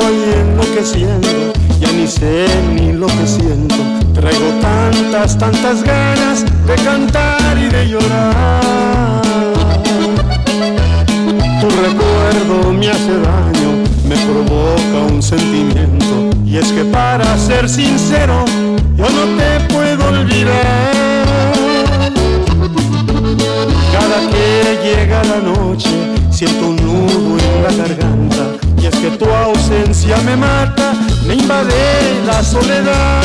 estoy enloqueciendo, ya ni sé ni lo que siento. Traigo tantas, tantas ganas de cantar y de llorar. Tu recuerdo me hace daño, me provoca un sentimiento. Y es que para ser sincero, yo no te puedo olvidar. Cada que llega la noche, siento un nudo en la garganta. Y es que tu ausencia me mata, me invade la soledad.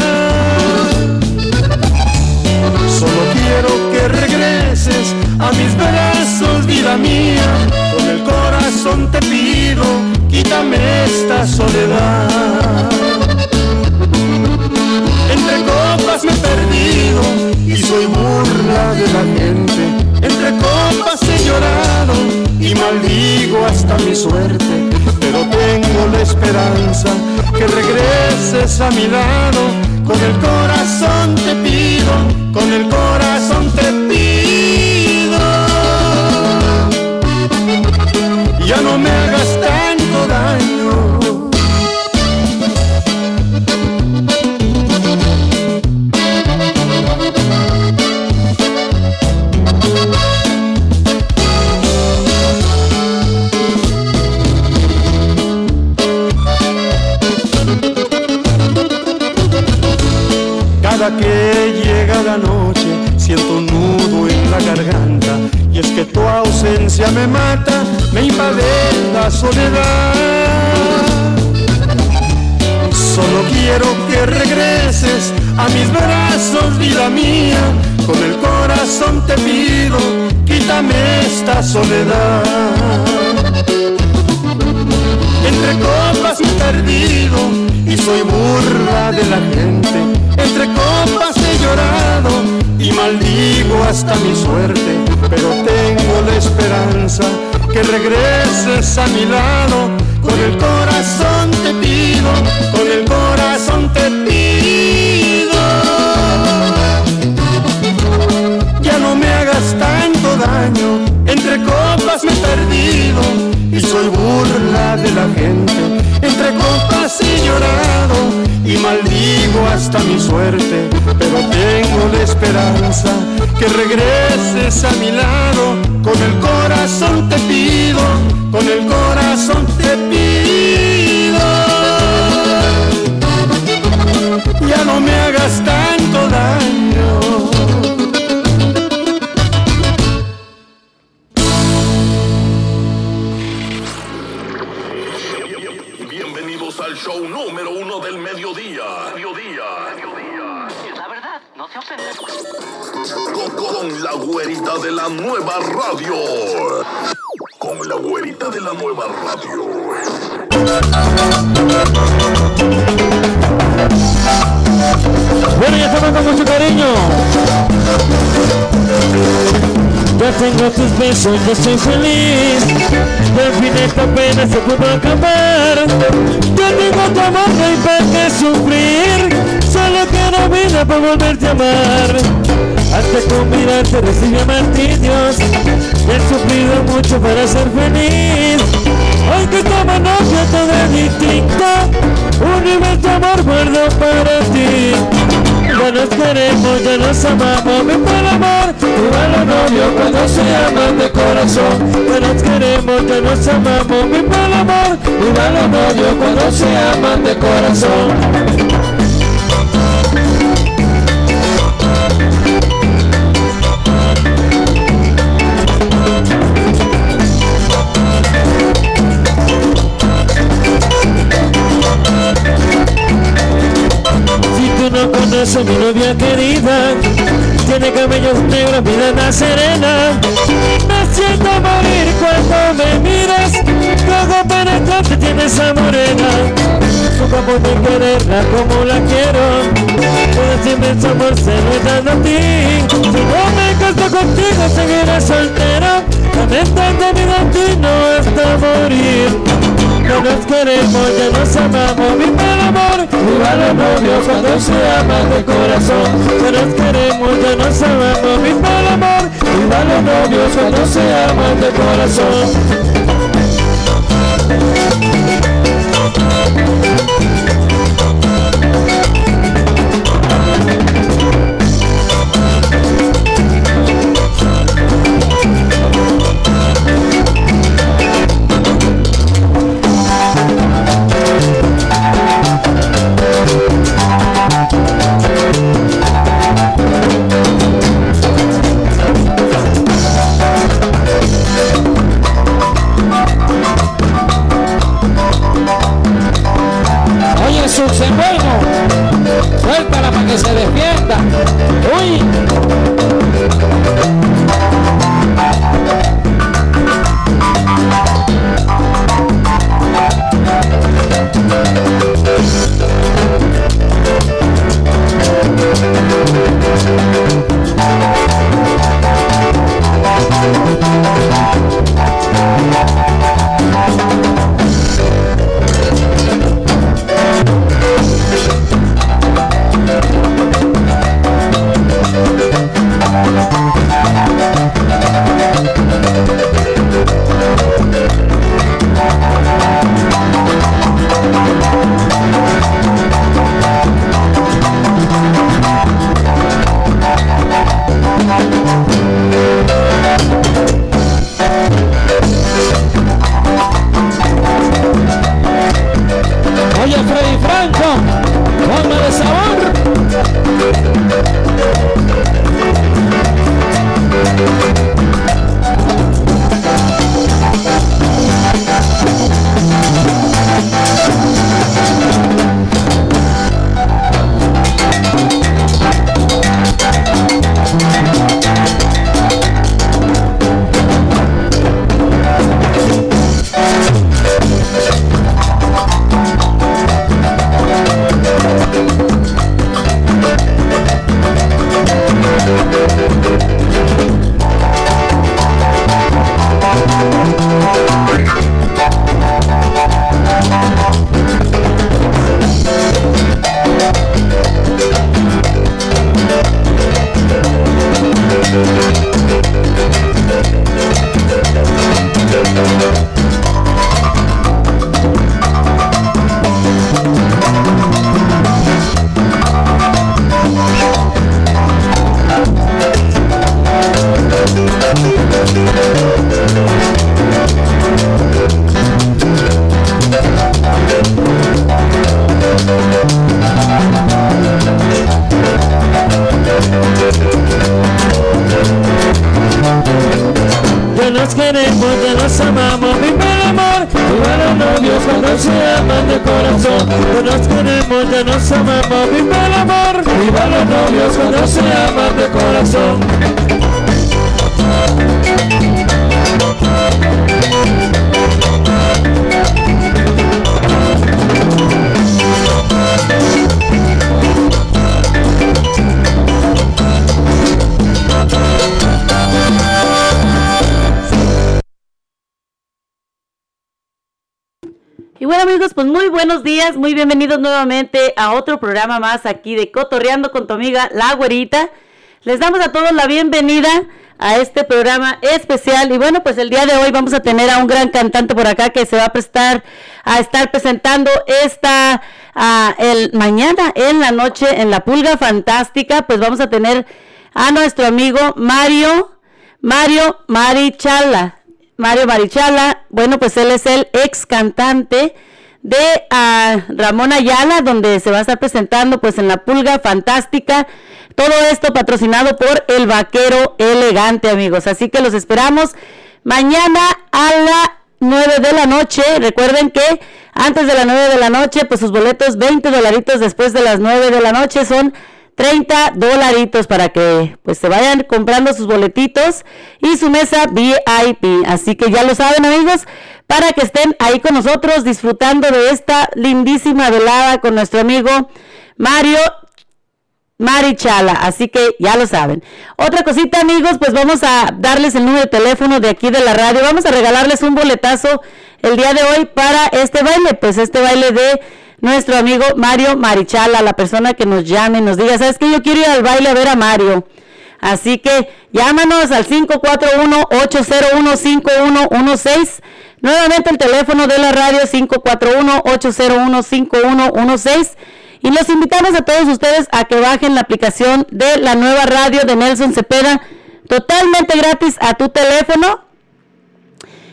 Solo quiero que regreses a mis brazos, vida mía. Con el corazón te pido, quítame esta soledad. Entre copas me he perdido y soy burla de la gente. Entre copas he llorado y maldigo hasta mi suerte. La esperanza que regreses a mi lado. Con el corazón te pido, con el corazón te pido. Me mata, me invade la soledad. Solo quiero que regreses a mis brazos, vida mía, con el corazón te pido, quítame esta soledad. Entre copas perdido y soy burla de la gente. Entre copas he llorado y maldigo hasta mi suerte. Pero tengo la esperanza que regreses a mi lado. Con el corazón te pido, con el corazón te pido. Ya no me hagas tanto daño. Entre copas me he perdido y soy burla de la gente. Entre copas he llorado y maldigo hasta mi suerte, pero tengo la esperanza que regreses a mi lado. Con el corazón te pido, con el corazón te pido. Ya no me hagas La güerita de la nueva radio. Con la güerita de la nueva radio. Bueno, ya estamos con mucho cariño. Ya tengo tus besos, yo soy feliz. Al fin esta pena se pudo acabar. Ya tengo tu amor, no hay para qué sufrir. Solo quiero vida para volverte a amar. Hasta con mirarte recibí martirios. He sufrido mucho para ser feliz. Hoy que como novio todo es distinto. Un amor guardo para ti. Ya nos queremos, ya nos amamos, viva el amor, viva los novios cuando se aman de corazón. Ya nos queremos, ya nos amamos, viva el amor, viva los novios cuando se aman de corazón. Mi novia querida, tiene cabellos negros, vida la serena. Me siento morir cuando me miras, luego penetrante tiene esa morena. Su capaz de quererla como la quiero, puedo siempre su amor se lo he dado a ti. Si no me caso contigo, seguiré soltero, mi destino hasta morir. No nos queremos, ya nos amamos, viva el amor, viva los novios cuando se aman de corazón. Ya nos queremos, ya nos amamos, viva el amor, viva los novios cuando se aman de corazón. se aman de corazón, no nos queremos, ya nos amamos, viva el amor, viva los novios que no se aman de corazón. Buenos días, muy bienvenidos nuevamente a otro programa más aquí de Cotorreando con tu amiga La Güerita. Les damos a todos la bienvenida a este programa especial y bueno, pues el día de hoy vamos a tener a un gran cantante por acá que se va a prestar a estar presentando esta el mañana en la noche en la Pulga Fantástica, pues vamos a tener a nuestro amigo Mario Mario Marichala. Mario Marichala, bueno, pues él es el ex cantante de a Ramón Ayala, donde se va a estar presentando pues en la Pulga Fantástica. Todo esto patrocinado por El Vaquero Elegante, amigos. Así que los esperamos mañana a las 9 de la noche. Recuerden que antes de las 9 de la noche, pues sus boletos 20 dolaritos después de las 9 de la noche son 30 dolaritos para que pues se vayan comprando sus boletitos y su mesa VIP. Así que ya lo saben amigos, para que estén ahí con nosotros disfrutando de esta lindísima velada con nuestro amigo Mario Marichala, así que ya lo saben. Otra cosita amigos, pues vamos a darles el número de teléfono de aquí de la radio, vamos a regalarles un boletazo el día de hoy para este baile, pues este baile de nuestro amigo Mario Marichala, la persona que nos llame, nos diga, ¿sabes qué? Yo quiero ir al baile a ver a Mario. Así que llámanos al 541-801-5116 Nuevamente el teléfono de la radio 541-801-5116. Y los invitamos a todos ustedes a que bajen la aplicación de la nueva radio de Nelson Cepeda totalmente gratis a tu teléfono.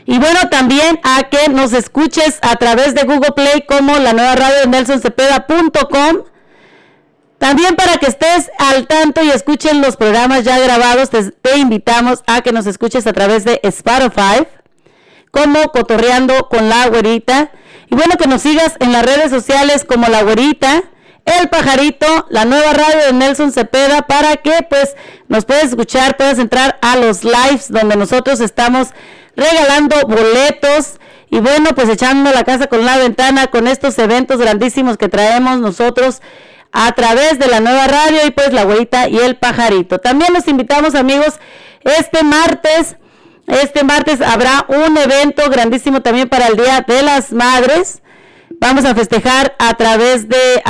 Y bueno, también a que nos escuches a través de Google Play como la nueva radio de nelsoncepeda.com. También para que estés al tanto y escuchen los programas ya grabados, te, invitamos a que nos escuches a través de Spotify como Cotorreando con la Güerita. Y bueno, que nos sigas en las redes sociales como La Güerita, El Pajarito, la nueva radio de Nelson Cepeda, para que pues nos puedas escuchar, puedas entrar a los lives donde nosotros estamos regalando boletos. Y bueno, pues echando la casa con la ventana con estos eventos grandísimos que traemos nosotros a través de la nueva radio y pues la güerita y el pajarito. También los invitamos amigos este martes este martes habrá un evento grandísimo también para el Día de las Madres. Vamos a festejar a través de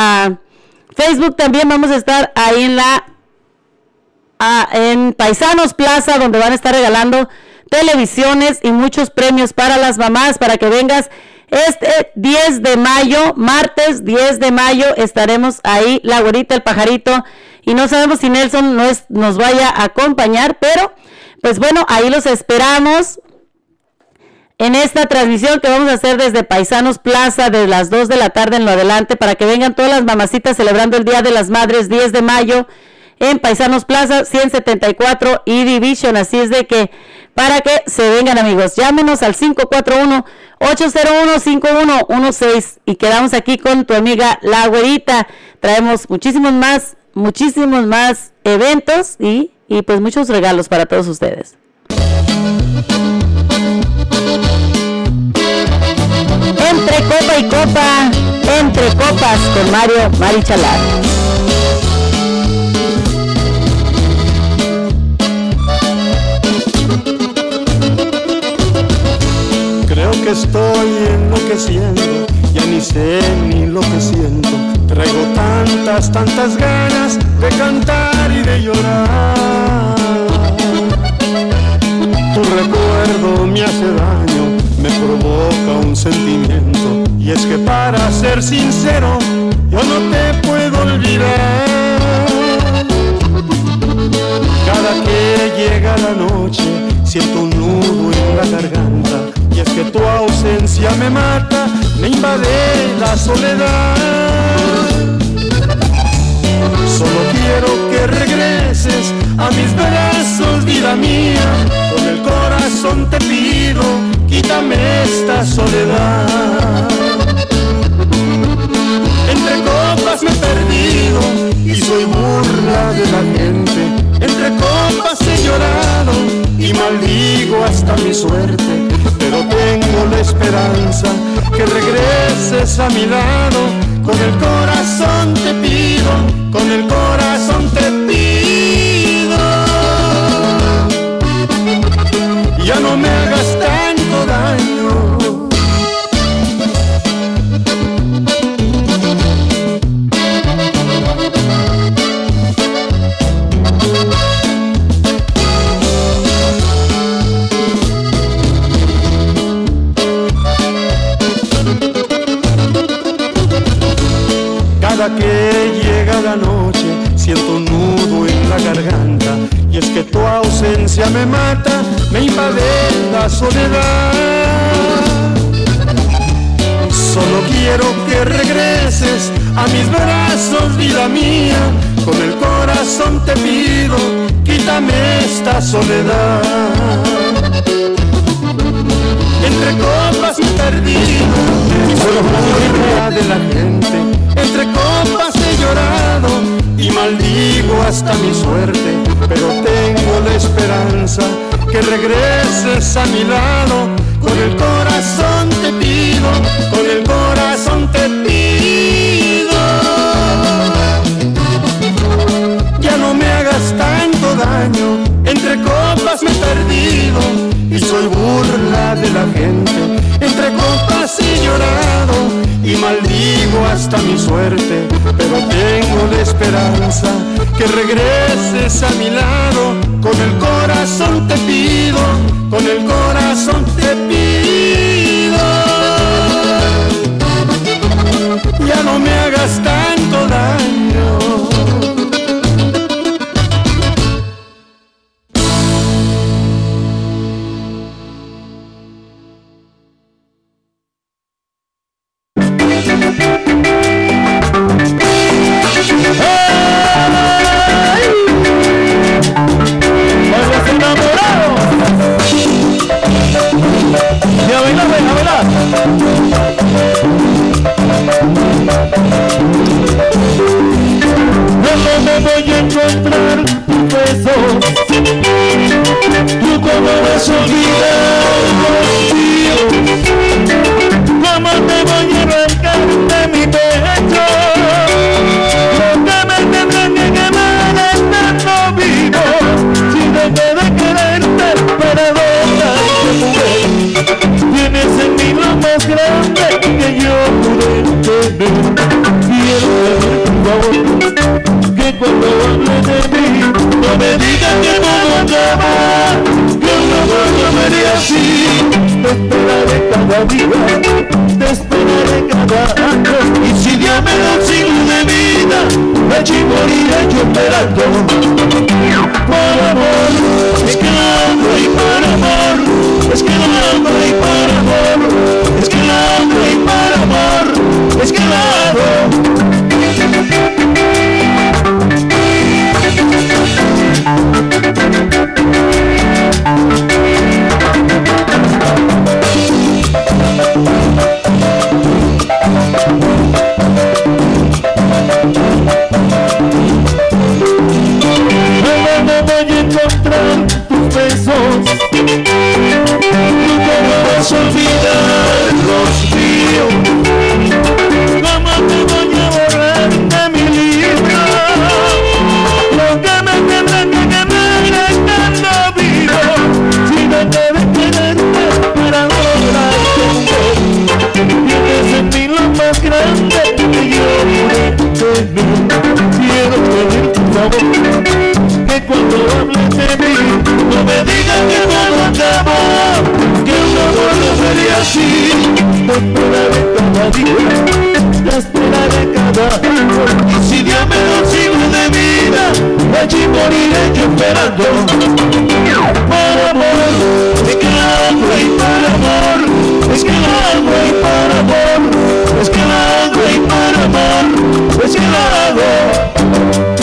Facebook. También vamos a estar ahí en la en Paisanos Plaza, donde van a estar regalando televisiones y muchos premios para las mamás, para que vengas este 10 de mayo, martes 10 de mayo, estaremos ahí, la güerita, el pajarito y no sabemos si Nelson nos, nos vaya a acompañar, pero pues bueno, ahí los esperamos en esta transmisión que vamos a hacer desde Paisanos Plaza de las 2 de la tarde en lo adelante para que vengan todas las mamacitas celebrando el Día de las Madres 10 de mayo en Paisanos Plaza 174 y Division. Así es de que para que se vengan amigos, llámenos al 541-801-5116 y quedamos aquí con tu amiga La Güerita. Traemos muchísimos más, muchísimos más eventos y, y pues muchos regalos para todos ustedes. Entre copa y copa, entre copas con Mario Marichalar. Estoy enloqueciendo, ya ni sé ni lo que siento. Traigo tantas, tantas ganas de cantar y de llorar. Tu recuerdo me hace daño, me provoca un sentimiento. Y es que para ser sincero, yo no te puedo olvidar. Cada que llega la noche, siento un nudo en la garganta. Es que tu ausencia me mata, me invade la soledad. Solo quiero que regreses a mis brazos, vida mía. Con el corazón te pido, quítame esta soledad. Entre copas me he perdido y soy burla de la gente. Entre copas he llorado y maldigo hasta mi suerte. La esperanza que regreses a mi lado. Con el corazón te pido, con el corazón te pido. Ya no me la soledad. Solo quiero que regreses a mis brazos, vida mía. Con el corazón te pido, quítame esta soledad. Entre copas perdido y solo burla de la gente. Entre copas he llorado y maldigo hasta mi suerte, pero tengo la esperanza que regreses a mi lado. Con el corazón te pido, con el corazón te pido. Ya no me hagas tanto daño, entre copas me he perdido y soy burla de la gente. Entre copas he llorado y maldigo hasta mi suerte, pero tengo la esperanza que regreses a mi lado. Con el corazón te pido, con el corazón te pido. Ya no me hagas tanto daño. Cada día Te esperaré cada año Y si Dios me da un siglo de vida allí moriré yo esperando. Por amor, es que la amo y por amor, es que la amo y por amor, es que la amo y por amor, es que la Nunca te esperaré cada día te esperaré cada día si Dios me lo sirve de vida allí moriré yo esperando por amor es que la amo y por amor es que la amo y por amor es que la amo y por amor. es que la amo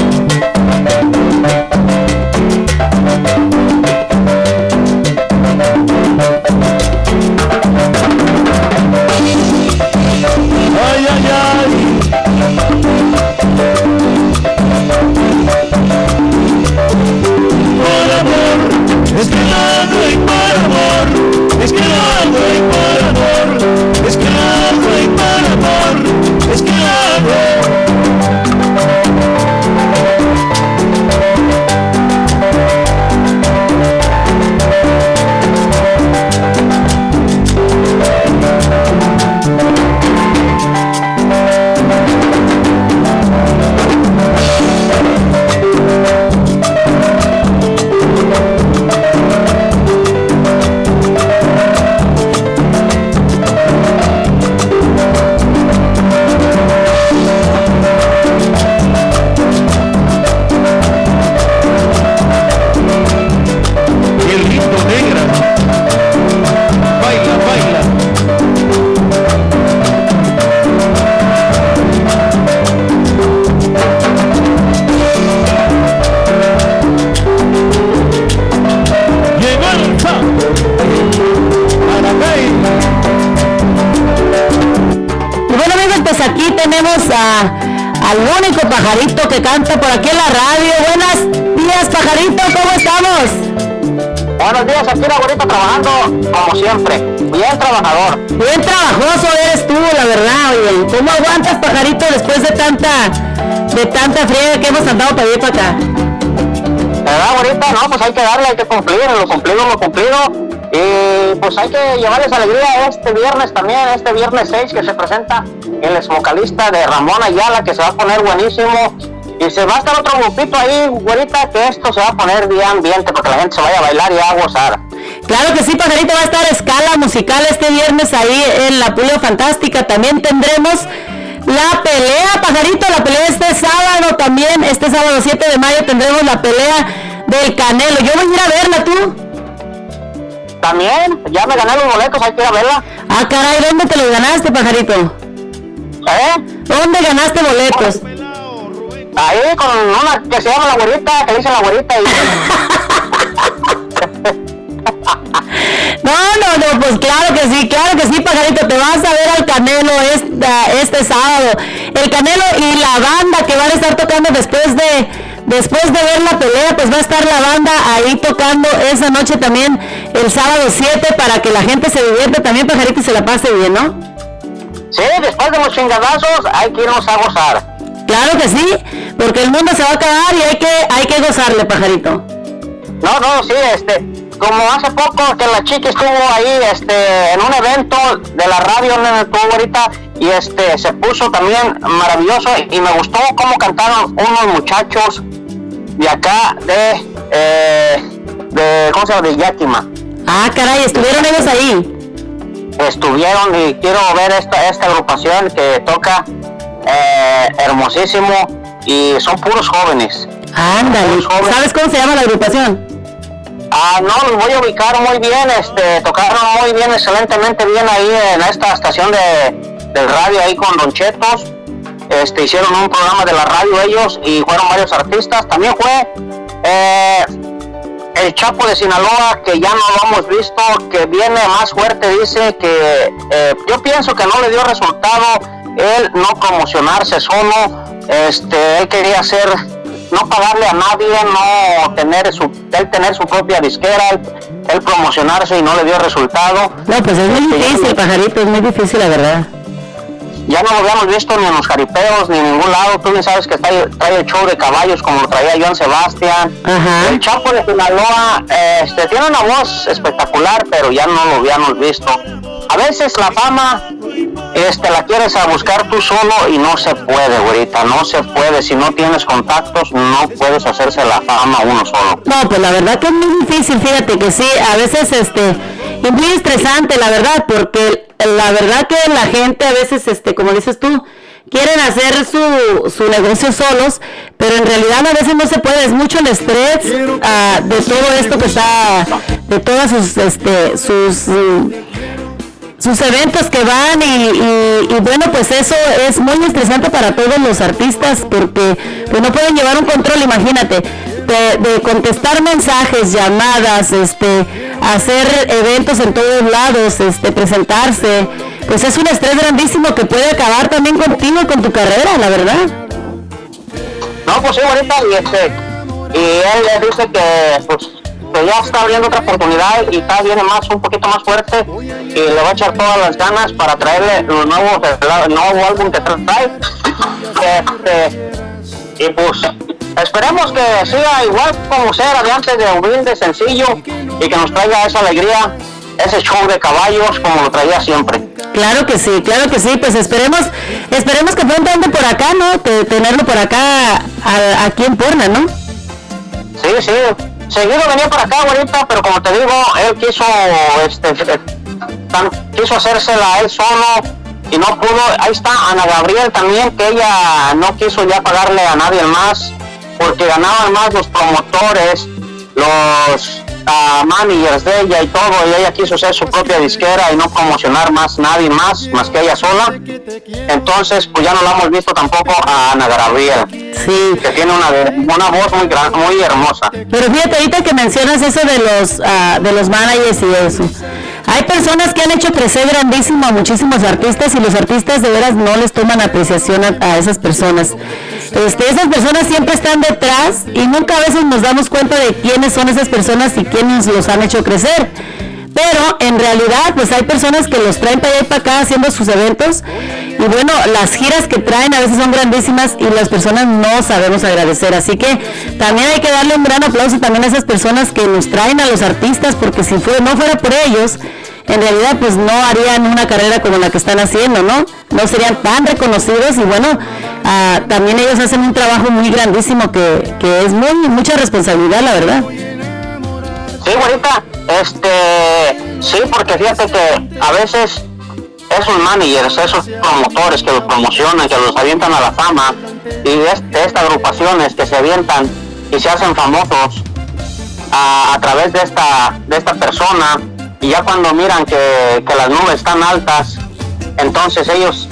por aquí en la radio. Buenos días pajarito, ¿cómo estamos? Buenos días, aquí la güerita trabajando como siempre. Bien trabajador. Bien trabajoso eres tú, la verdad, oye. ¿Cómo aguantas pajarito después de tanta, de tanta friega que hemos andado para y para acá? ¿Verdad, güerita? No, pues hay que darle, hay que cumplir, lo cumplido, lo cumplido. Y pues hay que llevarles alegría este viernes también, este viernes 6 que se presenta el vocalista de Ramón Ayala, que se va a poner buenísimo. Y se va a estar otro grupito ahí, güerita, que esto se va a poner bien ambiente, porque la gente se vaya a bailar y a gozar. Claro que sí, pajarito, va a estar escala musical este viernes ahí en la Pulio Fantástica. También tendremos la pelea, pajarito, la pelea este sábado también, este sábado 7 de mayo tendremos la pelea del Canelo. Yo voy a ir a verla, ¿tú? También, ya me gané los boletos, hay que ir a verla. Ah, caray, ¿dónde te los ganaste, pajarito? ¿Eh? ¿Dónde ganaste boletos? Ahí con una que se llama la güerita, que dice la güerita. Y... No, no, no, pues claro que sí, claro que sí, pajarito, te vas a ver al Canelo esta- este sábado. El Canelo y la banda que van a estar tocando después de después de ver la pelea, pues va a estar la banda ahí tocando esa noche también el sábado 7 para que la gente se divierta también, pajarito, y se la pase bien, ¿no? Sí, después de los chingadazos hay que irnos a gozar. Claro que sí, porque el mundo se va a acabar y hay que hay que gozarle, pajarito. No, no, sí, este, como hace poco que la chica estuvo ahí, este, en un evento de la radio donde estuvo ahorita y este, se puso también maravilloso y me gustó cómo cantaron unos muchachos de acá de, eh, de, ¿cómo se llama? De Yakima. Ah, caray, estuvieron ellos ahí. Estuvieron y quiero ver esta, esta agrupación que toca eh, hermosísimo y son puros jóvenes. Ándale. ¿Sabes cómo se llama la agrupación? Ah, no, los voy a ubicar muy bien, este, tocaron muy bien, excelentemente bien ahí en esta estación de, del radio ahí con Don Chetos. Este, hicieron un programa de la radio ellos y fueron varios artistas. También fue eh, el Chapo de Sinaloa, que ya no lo hemos visto, que viene más fuerte, dice que eh, yo pienso que no le dio resultado él no promocionarse solo, este, él quería hacer, no pagarle a nadie, no tener su, él tener su propia disquera, él, él promocionarse y no le dio resultado. No, pues es muy Este, difícil, pajarito, es muy difícil, la verdad. Ya no lo habíamos visto ni en los jaripeos ni en ningún lado. Tú bien sabes que trae, trae el show de caballos como lo traía Joan Sebastián. Ajá. El Chapo de Sinaloa este, tiene una voz espectacular, pero ya no lo habíamos visto. A veces la fama este, la quieres a buscar tú solo y no se puede, güerita, no se puede. Si no tienes contactos, no puedes hacerse la fama uno solo. No, pues la verdad que es muy difícil, fíjate que sí, a veces este, muy estresante, la verdad, porque la verdad que la gente a veces, este, como dices tú, quieren hacer su, su negocio solos, pero en realidad a veces no se puede, es mucho el estrés ah, de todo esto que está, de todas sus, este, sus... sus eventos que van y, y- y bueno pues eso es muy estresante para todos los artistas porque pues no pueden llevar un control imagínate de, de contestar mensajes llamadas este hacer eventos en todos lados este presentarse pues es un estrés grandísimo que puede acabar también contigo y con tu carrera la verdad No, pues sí, ahorita, y este, y él dice que, pues, que ya está abriendo otra oportunidad y está viene más, un poquito más fuerte y le va a echar todas las ganas para traerle los nuevos, el nuevo álbum que trae. Este, y pues, esperemos que siga igual como sea de antes de humilde, sencillo y que nos traiga esa alegría, ese show de caballos como lo traía siempre. Claro que sí, claro que sí, pues esperemos, esperemos que pronto ande por acá, ¿no? Que tenerlo por acá a- aquí en Porna, ¿no? Sí, sí. Seguido venía por acá ahorita, pero como te digo, él quiso, este, quiso hacérsela él solo y no pudo. Ahí está Ana Gabriel también, que ella no quiso ya pagarle a nadie más, porque ganaban más los promotores, los ah, managers de ella y todo, y ella quiso ser su propia disquera y no promocionar más nadie más, más que ella sola. Entonces, pues ya no la hemos visto tampoco a Ana Gabriel, Sí. que tiene una, una voz muy gran, muy hermosa. Pero fíjate ahorita que mencionas eso de los ah, de los managers y eso. Hay personas que han hecho crecer grandísimo a muchísimos artistas y los artistas de veras no les toman apreciación a, a esas personas. Este, esas personas siempre están detrás y nunca a veces nos damos cuenta de quiénes son esas personas y quiénes los han hecho crecer. Pero en realidad, pues hay personas que los traen para allá y para acá haciendo sus eventos. Y bueno, las giras que traen a veces son grandísimas y las personas no sabemos agradecer. Así que también hay que darle un gran aplauso también a esas personas que nos traen a los artistas, porque si no fuera por ellos, en realidad pues no harían una carrera como la que están haciendo, ¿no? No serían tan reconocidos y bueno, ah, también ellos hacen un trabajo muy grandísimo que, que es muy mucha responsabilidad, la verdad. Sí, güerita, este, sí, porque fíjate que a veces esos managers, esos promotores que los promocionan, que los avientan a la fama, y este, estas agrupaciones que se avientan y se hacen famosos a, a través de esta, de esta persona, y ya cuando miran que, que las nubes están altas, entonces ellos,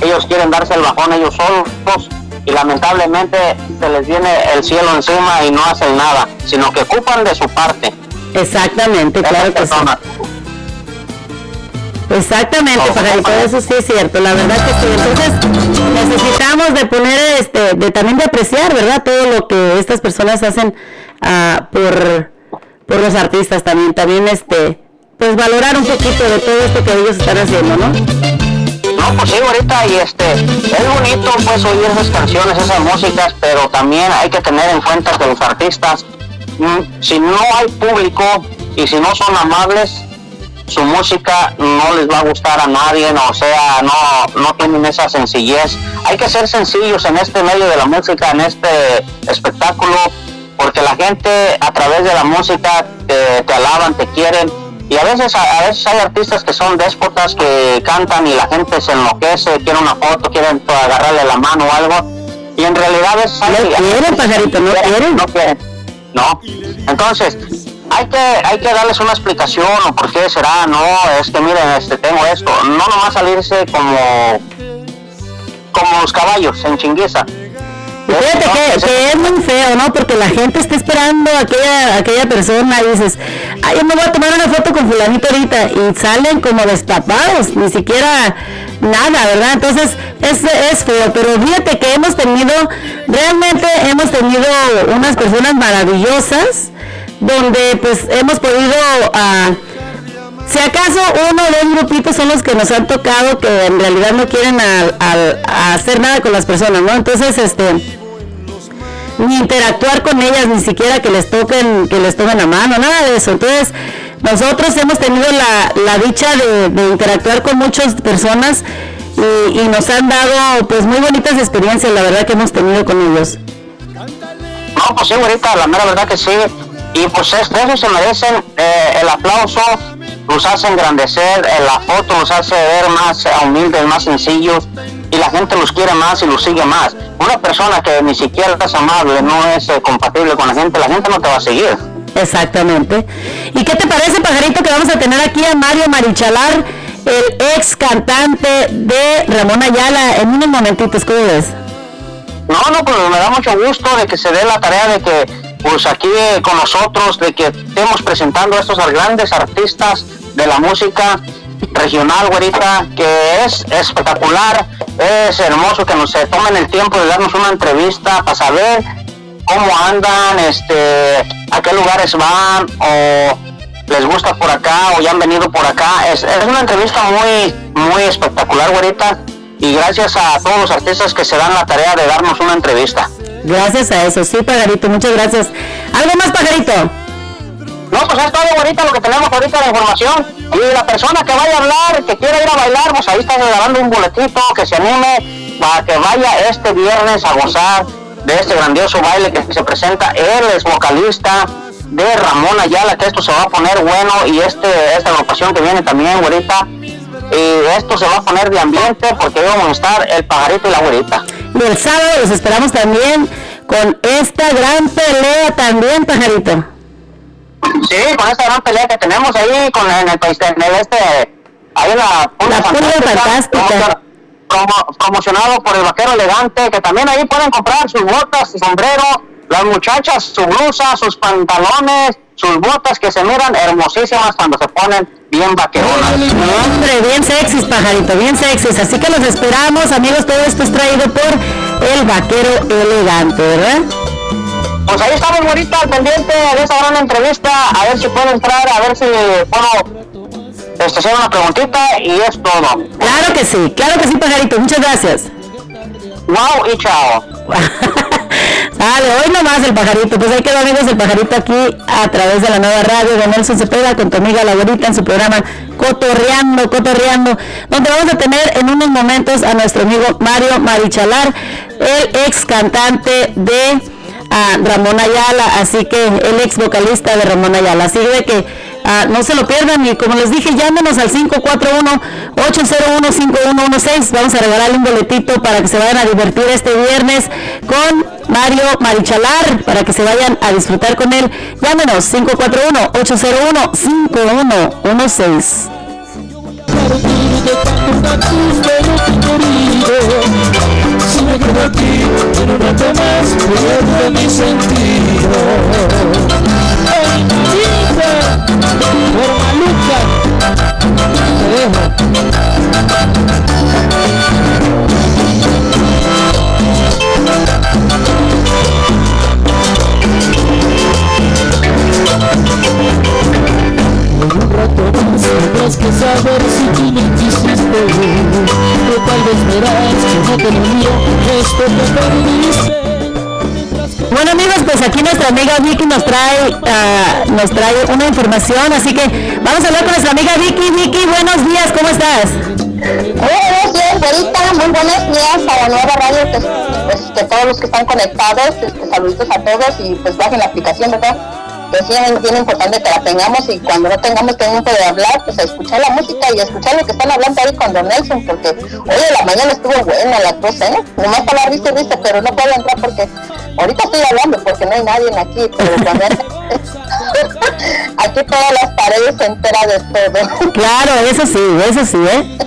ellos quieren darse el bajón ellos solos, y lamentablemente se les viene el cielo encima y no hacen nada, sino que ocupan de su parte. Exactamente, Esas claro que sí. Exactamente, Oh, pajarito, oh, eso sí es cierto, la verdad que sí. Entonces, necesitamos de poner, este, de también de apreciar, ¿verdad? Todo lo que estas personas hacen ah, por, por los artistas también, también, este, pues valorar un poquito de todo esto que ellos están haciendo, ¿no? No, pues sí, ahorita y este, es bonito pues oír esas canciones, esas músicas, pero también hay que tener en cuenta que los artistas, mm, si no hay público y si no son amables, su música no les va a gustar a nadie, o sea, no, no tienen esa sencillez. Hay que ser sencillos en este medio de la música, en este espectáculo, porque la gente a través de la música te alaban, te quieren, y a veces, a, a veces hay artistas que son déspotas que cantan y la gente se enloquece, quiere una foto, quieren agarrarle la mano o algo, y en realidad es No quieren, pajarito, no quieren. no quieren. No. Entonces hay que hay que darles una explicación o por qué será no es que miren este tengo esto. No nomás salirse como como los caballos en chinguiza Y Fíjate No, que, es muy feo, ¿no? Porque la gente está esperando a aquella, a aquella persona y dices, ay, yo me voy a tomar una foto con fulanito ahorita y salen como destapados, ni siquiera nada, ¿verdad? Entonces es, es feo, pero fíjate que hemos tenido, realmente hemos tenido unas personas maravillosas donde pues hemos podido... ah, si acaso uno o dos grupitos son los que nos han tocado que en realidad no quieren a hacer nada con las personas, ¿no? Entonces, este, ni interactuar con ellas, ni siquiera que les toquen, que les tomen la mano, nada de eso. Entonces, nosotros hemos tenido la, dicha de, interactuar con muchas personas y, nos han dado pues muy bonitas experiencias, la verdad que hemos tenido con ellos. No, pues sí, güerita, la mera verdad que sí. Y pues es, de eso se merecen eh, el aplauso, los hace engrandecer, eh, la foto los hace ver más eh, humildes, más sencillos, y la gente los quiere más y los sigue más. Una persona que ni siquiera es amable, no es eh, compatible con la gente, la gente no te va a seguir. Exactamente. ¿Y qué te parece, pajarito, que vamos a tener aquí a Mario Marichalar, el ex cantante de Ramón Ayala, en unos momentitos, ¿cómo ves? No, no, pues me da mucho gusto de que se dé la tarea de que, pues aquí eh, con nosotros, de que estemos presentando a estos grandes artistas de la música regional, güerita, que es espectacular, es hermoso que nos se tomen el tiempo de darnos una entrevista para saber cómo andan, este, a qué lugares van, o les gusta por acá, o ya han venido por acá. Es, es una entrevista muy, muy espectacular, güerita, y gracias a todos los artistas que se dan la tarea de darnos una entrevista. Gracias a eso, sí, pajarito, muchas gracias. ¿Algo más, pajarito? No, pues es todo ahorita lo que tenemos ahorita de información. Y la persona que vaya a hablar, que quiera ir a bailar, pues ahí está regalando un boletito, que se anime para que vaya este viernes a gozar de este grandioso baile que se presenta. Él es vocalista de Ramón Ayala, que esto se va a poner bueno y este esta agrupación que viene también, güerita. Y esto se va a poner de ambiente porque vamos a estar el pajarito y la güerita. Y el sábado los esperamos también con esta gran pelea también, pajarito. Sí, con esta gran pelea que tenemos ahí con en el país, en el este, ahí en la La Fantástica. promo- promo- promocionado por el vaquero elegante, que también ahí pueden comprar sus botas, su sombrero, las muchachas, su blusa, sus pantalones, sus botas que se miran hermosísimas cuando se ponen bien vaqueronas. Hombre, bien sexys, pajarito, bien sexys. Así que los esperamos, amigos. Todo esto es traído por el vaquero elegante, ¿verdad? Pues ahí estamos ahorita al pendiente de esa gran entrevista, a ver si puedo entrar, a ver si puedo este, hacer una preguntita y es todo. Claro que sí, claro que sí, pajarito. Muchas gracias. Wow y chao. Dale, hoy nomás el pajarito. Pues ahí quedó, amigos, el pajarito aquí a través de la nueva radio de Nelson Cepeda con tu amiga La Güerita en su programa Cotorreando, Cotorreando, donde vamos a tener en unos momentos a nuestro amigo Mario Marichalar, el ex cantante de ah, Ramón Ayala, así que el ex vocalista de Ramón Ayala. Así de que ah, no se lo pierdan y como les dije, llámenos al 541-801-5116. Vamos a regalarle un boletito para que se vayan a divertir este viernes con Mario Marichalar, para que se vayan a disfrutar con él. Llámenos 541-801-5116. Si me quedo aquí en un rato más, mi sentido. Tendrás que saber si tú me tal vez verás que te lo Esto te Bueno amigos, pues aquí nuestra amiga Vicky nos trae, ah, nos trae una información, así que vamos a hablar con nuestra amiga Vicky. Vicky, buenos días, ¿cómo estás? Buenos días, güerita. Muy buenos días a la nueva radio. Pues, pues que todos los que están conectados, este, saluditos a todos y pues bajen la aplicación, ¿verdad? Que sí es bien importante que la tengamos y cuando no tengamos tiempo de hablar, pues a escuchar la música y a escuchar lo que están hablando ahí con Don Nelson, porque oye, la mañana estuvo buena la cosa, ¿eh? Nomás para risa y risa, pero no puedo entrar porque ahorita estoy hablando porque no hay nadie aquí, pero cuando aquí todas las paredes se entera de todo. Claro, eso sí, eso sí, ¿eh?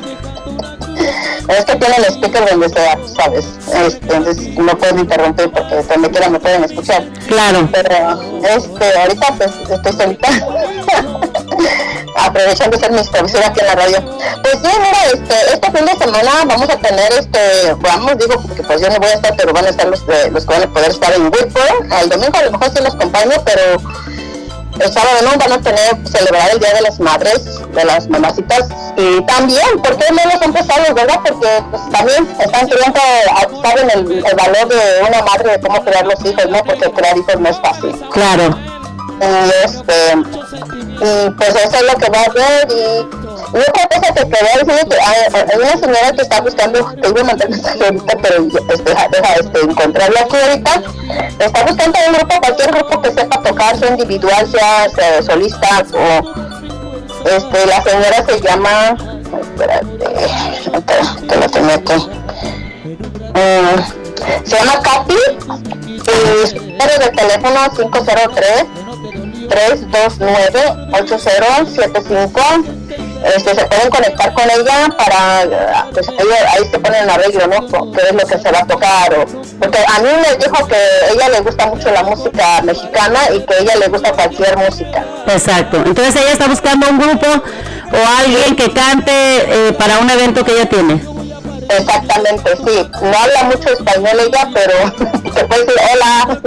Es que tiene el speaker donde sea, ¿sabes? Entonces no pueden interrumpir porque donde quiera me pueden escuchar. Claro. Pero este, ahorita pues estoy solita. Aprovechando ser mi supervisora aquí en la radio. Pues sí, mira, este, este fin de semana vamos a tener este, vamos, digo, porque pues yo no voy a estar, pero van a estar los, de, los que van a poder estar en Whitburn. El domingo a lo mejor sí los acompaño, pero el sábado no van a tener celebrar el Día de las Madres, de las mamacitas, y también, ¿por qué no los empezaron, verdad? Porque pues, también están queriendo, saben el, el valor de una madre, de cómo crear los hijos, ¿no? Porque crear hijos no es fácil. Claro. Y este, y pues eso es lo que va a ver, y y otra cosa que quería decir que hay, una señora que está buscando, que iba a mandar mensaje ahorita, pero este, deja, deja este, encontrarla aquí ahorita. Está buscando un grupo, cualquier grupo que sepa tocar, sea individual, sea, sea solista o este, la señora se llama, espérate, que lo tengo aquí. Mm, se llama Katy y su número de teléfono 503 329 8075 este, se pueden conectar con ella para, pues ahí, ahí se ponen arreglo, ¿no? ¿Qué es lo que se va a tocar? O, porque a mí me dijo que ella le gusta mucho la música mexicana y que ella le gusta cualquier música. Exacto. Entonces ella está buscando un grupo o alguien que cante eh, para un evento que ella tiene. Exactamente, sí. No habla mucho español ella, pero te puede decir hola.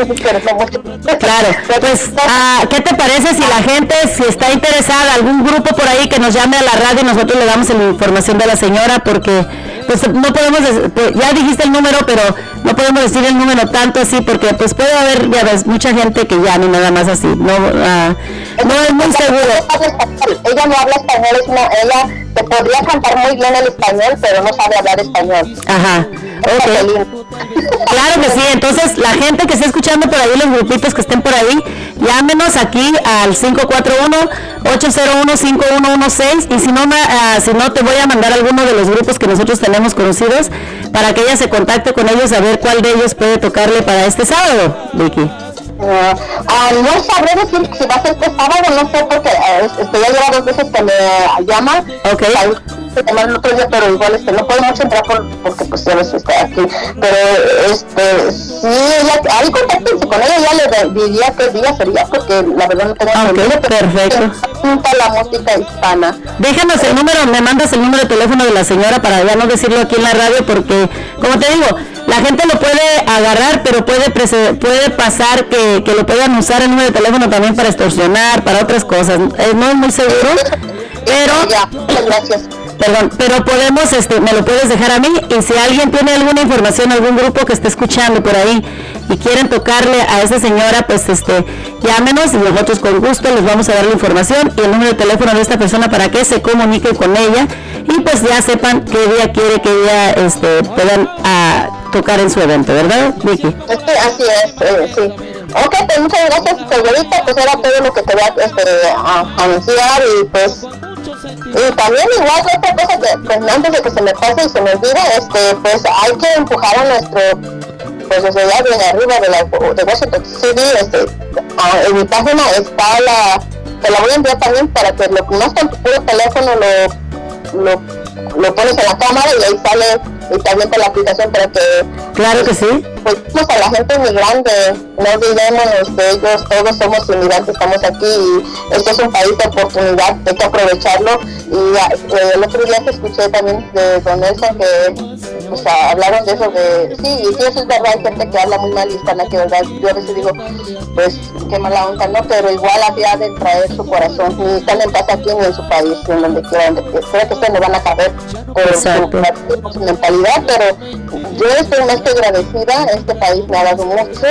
Claro, pues, ah, ¿qué te parece si la gente, si está interesada, algún grupo por ahí que nos llame a la radio y nosotros le damos la información de la señora? Porque, pues, no podemos, pues, ya dijiste el número, pero no podemos decir el número tanto así, porque, pues, puede haber, ya ves, mucha gente que llame nada más así. No, ah, no es muy seguro. Ella no habla español, ella no habla español, es una- ella te podría cantar muy bien el español, pero no sabe hablar español. Ajá, Es ok. Catalina. Claro que sí, entonces la gente que esté escuchando por ahí, los grupitos que estén por ahí, llámenos aquí al 541-801-5116 y si no, ah, si no te voy a mandar alguno de los grupos que nosotros tenemos conocidos para que ella se contacte con ellos a ver cuál de ellos puede tocarle para este sábado, Vicky. Ah, ah, no sabré decir si va a ser este sábado, no sé, porque eh, este, ya dos veces que me llama. Ok. Ahí se llama el otro día, pero igual este, no podemos entrar por, porque pues ya ves, está aquí. Pero este, sí, ella, ahí contáctense con ella, ya le diría qué día sería, porque la verdad no tengo Ok, entendido, pero perfecto. junta la música hispana. Déjanos el número, me mandas el número de teléfono de la señora para ya no decirlo aquí en la radio porque, como te digo, la gente lo puede agarrar, pero puede puede pasar que, que lo puedan usar el número de teléfono también para extorsionar, para otras cosas. Eh, no es muy seguro, pero Ya, muchas gracias. Perdón, pero podemos, este, me lo puedes dejar a mí y si alguien tiene alguna información, algún grupo que esté escuchando por ahí y quieren tocarle a esa señora, pues este, llámenos y nosotros con gusto les vamos a dar la información y el número de teléfono de esta persona para que se comuniquen con ella y pues ya sepan qué día quiere que ella este, puedan ah, tocar en su evento, ¿verdad, Vicky? Este, así es, eh, sí. Ok, pues muchas gracias, señorita. Pues era todo lo que te voy a, este, anunciar y pues. Y también igual otra cosa que pues, antes de que se me pase y se me olvide, este, pues hay que empujar a nuestro, pues allá de arriba de, la, de Washington City, este, en mi página está la, te la voy a enviar también para que lo pongas con tu puro teléfono, lo, lo, lo pones en la cámara y ahí sale y también con la aplicación para que Claro que sí. pues a la gente inmigrante, no olvidémonos de ellos, todos somos inmigrantes, estamos aquí y este es un país de oportunidad, hay que aprovecharlo. Y eh, el otro día que escuché también de Don Nelson que pues, hablaron de eso, de sí, y sí, eso es verdad, hay gente que habla muy mal hispana, que verdad, yo a veces digo, pues qué mala onda, ¿no? Pero igual había de traer su corazón, ni están en paz aquí ni en su país, ni en donde quieran, donde quiera. creo que ustedes no van a caber por su, por su mentalidad, pero yo estoy más que agradecida, este país me ha dado mucho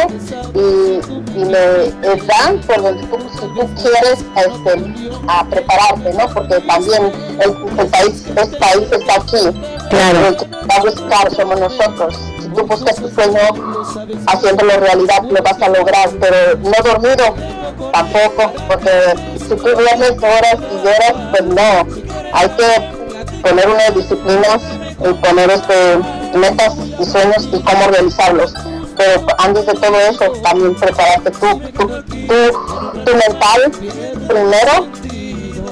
y, y me dan por donde tú, si tú quieres este, a prepararte, ¿no? Porque también el, el país, este país está aquí. Claro. El que va a buscar somos nosotros. Si tú buscas tu sueño haciéndolo realidad, lo vas a lograr, pero no dormido tampoco, porque si tú duermes horas y horas, pues no, hay que poner unas disciplinas y poner este, metas y sueños y cómo realizarlos pero antes de todo eso también prepararte tú, tu, tu mental primero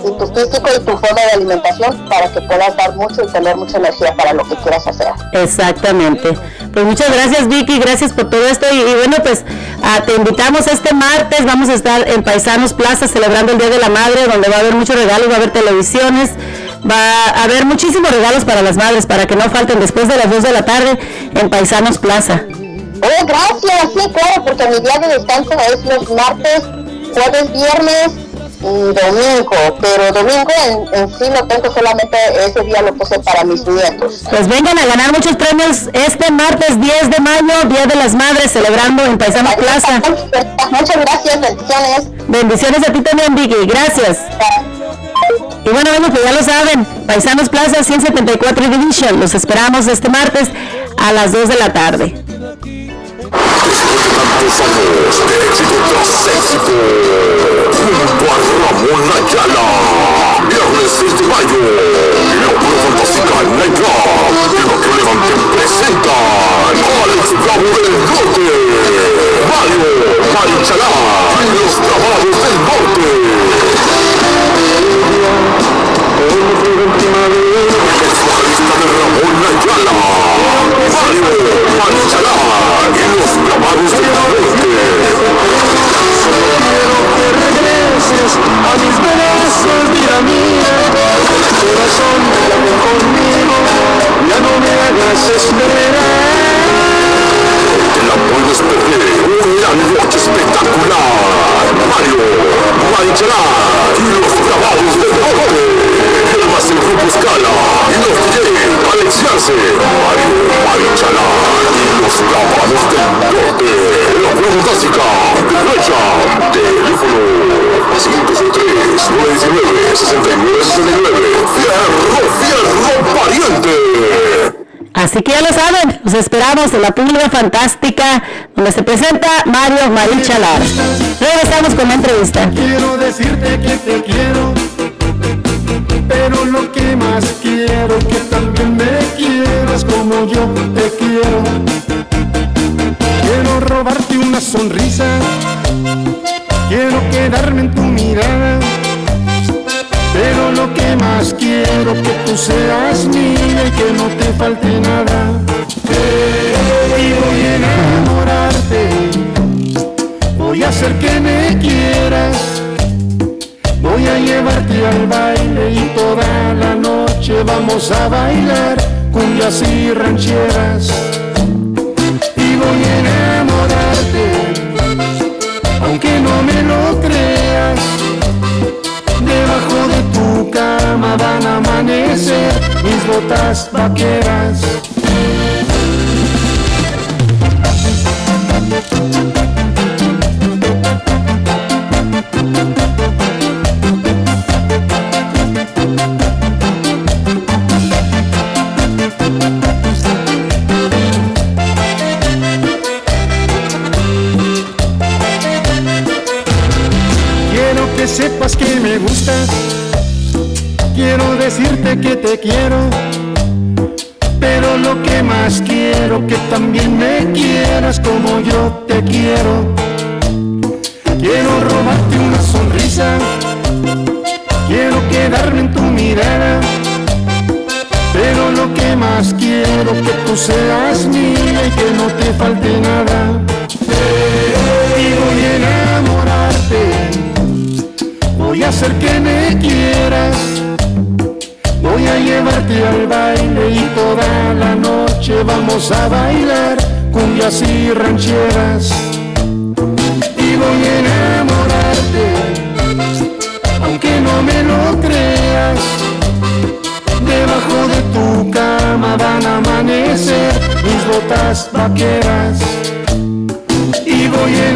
y tu físico y tu forma de alimentación para que puedas dar mucho y tener mucha energía para lo que quieras hacer. Exactamente. Pues muchas gracias Vicky, gracias por todo esto y, bueno pues ah, te invitamos este martes, vamos a estar en Paisanos Plaza celebrando el Día de la Madre donde va a haber muchos regalos, va a haber televisiones, va a haber muchísimos regalos para las madres para que no falten después de las 2 de la tarde en Paisanos Plaza. Oh, gracias, sí, claro, porque mi día de descanso es los martes, jueves, viernes y domingo, pero domingo en, sí no tengo solamente ese día lo puse para mis nietos. Pues vengan a ganar muchos premios este martes 10 de mayo, Día de las Madres, celebrando en Paisano Plaza. Muchas gracias, bendiciones. Bendiciones a ti también, Vicky, gracias. Y bueno, bueno, pues ya lo saben, Paisanos Plaza 174 Division, los esperamos este martes a las 2 de la tarde. Tantos años de éxito tras éxito. Junto a Ramón Ayala. Viernes 6 de mayo. La pura fantástica negra. Y que levante presentan. Alex Bravo del Norte. Mario Marichalá. Y los del. Espectacular. Mario, Marichalá y los grabados del norte. Más el grupo Scala y los DJ Alex Yance. Mario, Marichalá y los grabados del norte. La prueba básica de fecha. Teléfono 563 919 6969. Fierro, fierro, pariente. Así que ya lo saben, los esperamos en la pública fantástica donde se presenta Mario Marín Chalar. Regresamos con la entrevista. Quiero decirte que te quiero, pero lo que más quiero que también me quieras como yo te quiero. Quiero robarte una sonrisa, quiero quedarme en tu mirada, pero lo que más quiero que tú seas mía y que no te falte nada. Y voy a enamorarte, voy a hacer que me quieras. Voy a llevarte al baile y toda la noche vamos a bailar cumbias y rancheras. Y voy a enamorarte, aunque no me lo creas. Debajo de tu cama van a amanecer mis botas vaqueras. Quiero. Vamos a bailar cumbias y rancheras. Y voy a enamorarte, aunque no me lo creas. Debajo de tu cama van a amanecer mis botas vaqueras. Y voy a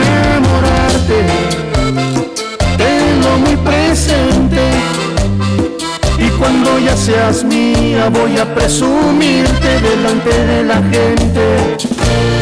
ya seas mía voy a presumirte delante de la gente.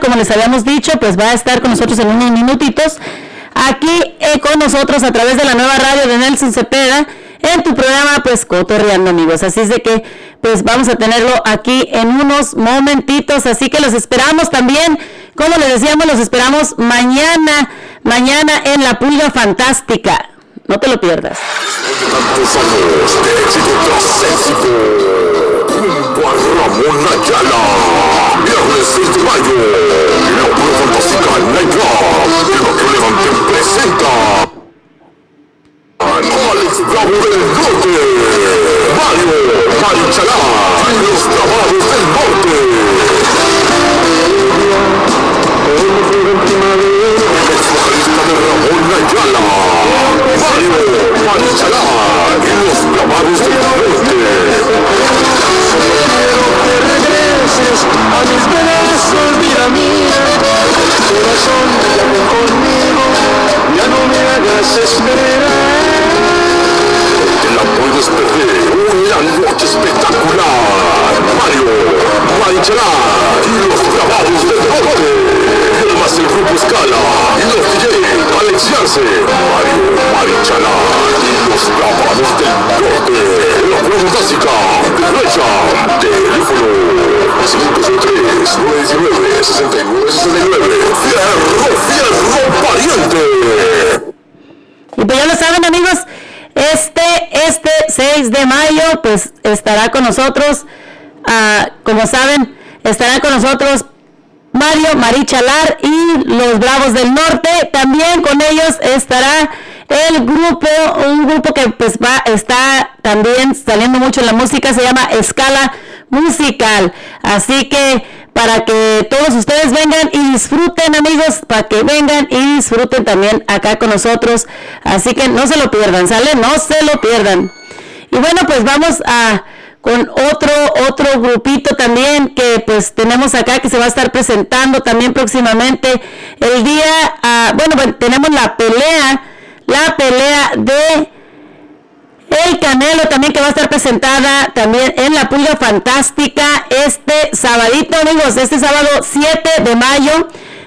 Como les habíamos dicho, pues va a estar con nosotros en unos minutitos, aquí eh, con nosotros a través de la nueva radio de Nelson Cepeda, en tu programa pues Cotorreando amigos, así es de que pues vamos a tenerlo aquí en unos momentitos, así que los esperamos también, como les decíamos, los esperamos mañana, mañana en la Pulga Fantástica, no te lo pierdas. Junto a Ramón Viernes 6 de mayo. La pura fantástica Night Club El Rock Levante presenta Alex Bravo del Norte. Mario Marichalá los grabados del Norte. El vocalista de Ramón Mario los grabados del Norte a mis brazos, vida mía. Corazón, ven conmigo, ya no me hagas esperar. te la puedes perder. Una noche espectacular. Mario, Marichalá y los grabados del norte. Más el grupo Scala y los DJ Alex Yance. Mario, Marichalá los grabados del norte. La prueba fantástica. Flecha. Teléfono 503 919 6969. Fierro, fierro, pariente. Y pues ya lo saben amigos, este, este 6 de mayo pues estará con nosotros, ah, como saben, estará con nosotros Mario Marichalar y los Bravos del Norte. También con ellos estará el grupo, un grupo que pues va, está también saliendo mucho en la música, se llama Escala Musical. Así que para que todos ustedes vengan y disfruten amigos, para que vengan y disfruten también acá con nosotros. Así que no se lo pierdan, ¿sale? No se lo pierdan. Y bueno, pues vamos a con otro otro grupito también que pues tenemos acá que se va a estar presentando también próximamente el día ah, bueno, tenemos la pelea la pelea de el Canelo también que va a estar presentada también en la Pulga Fantástica este sabadito amigos, este sábado 7 de mayo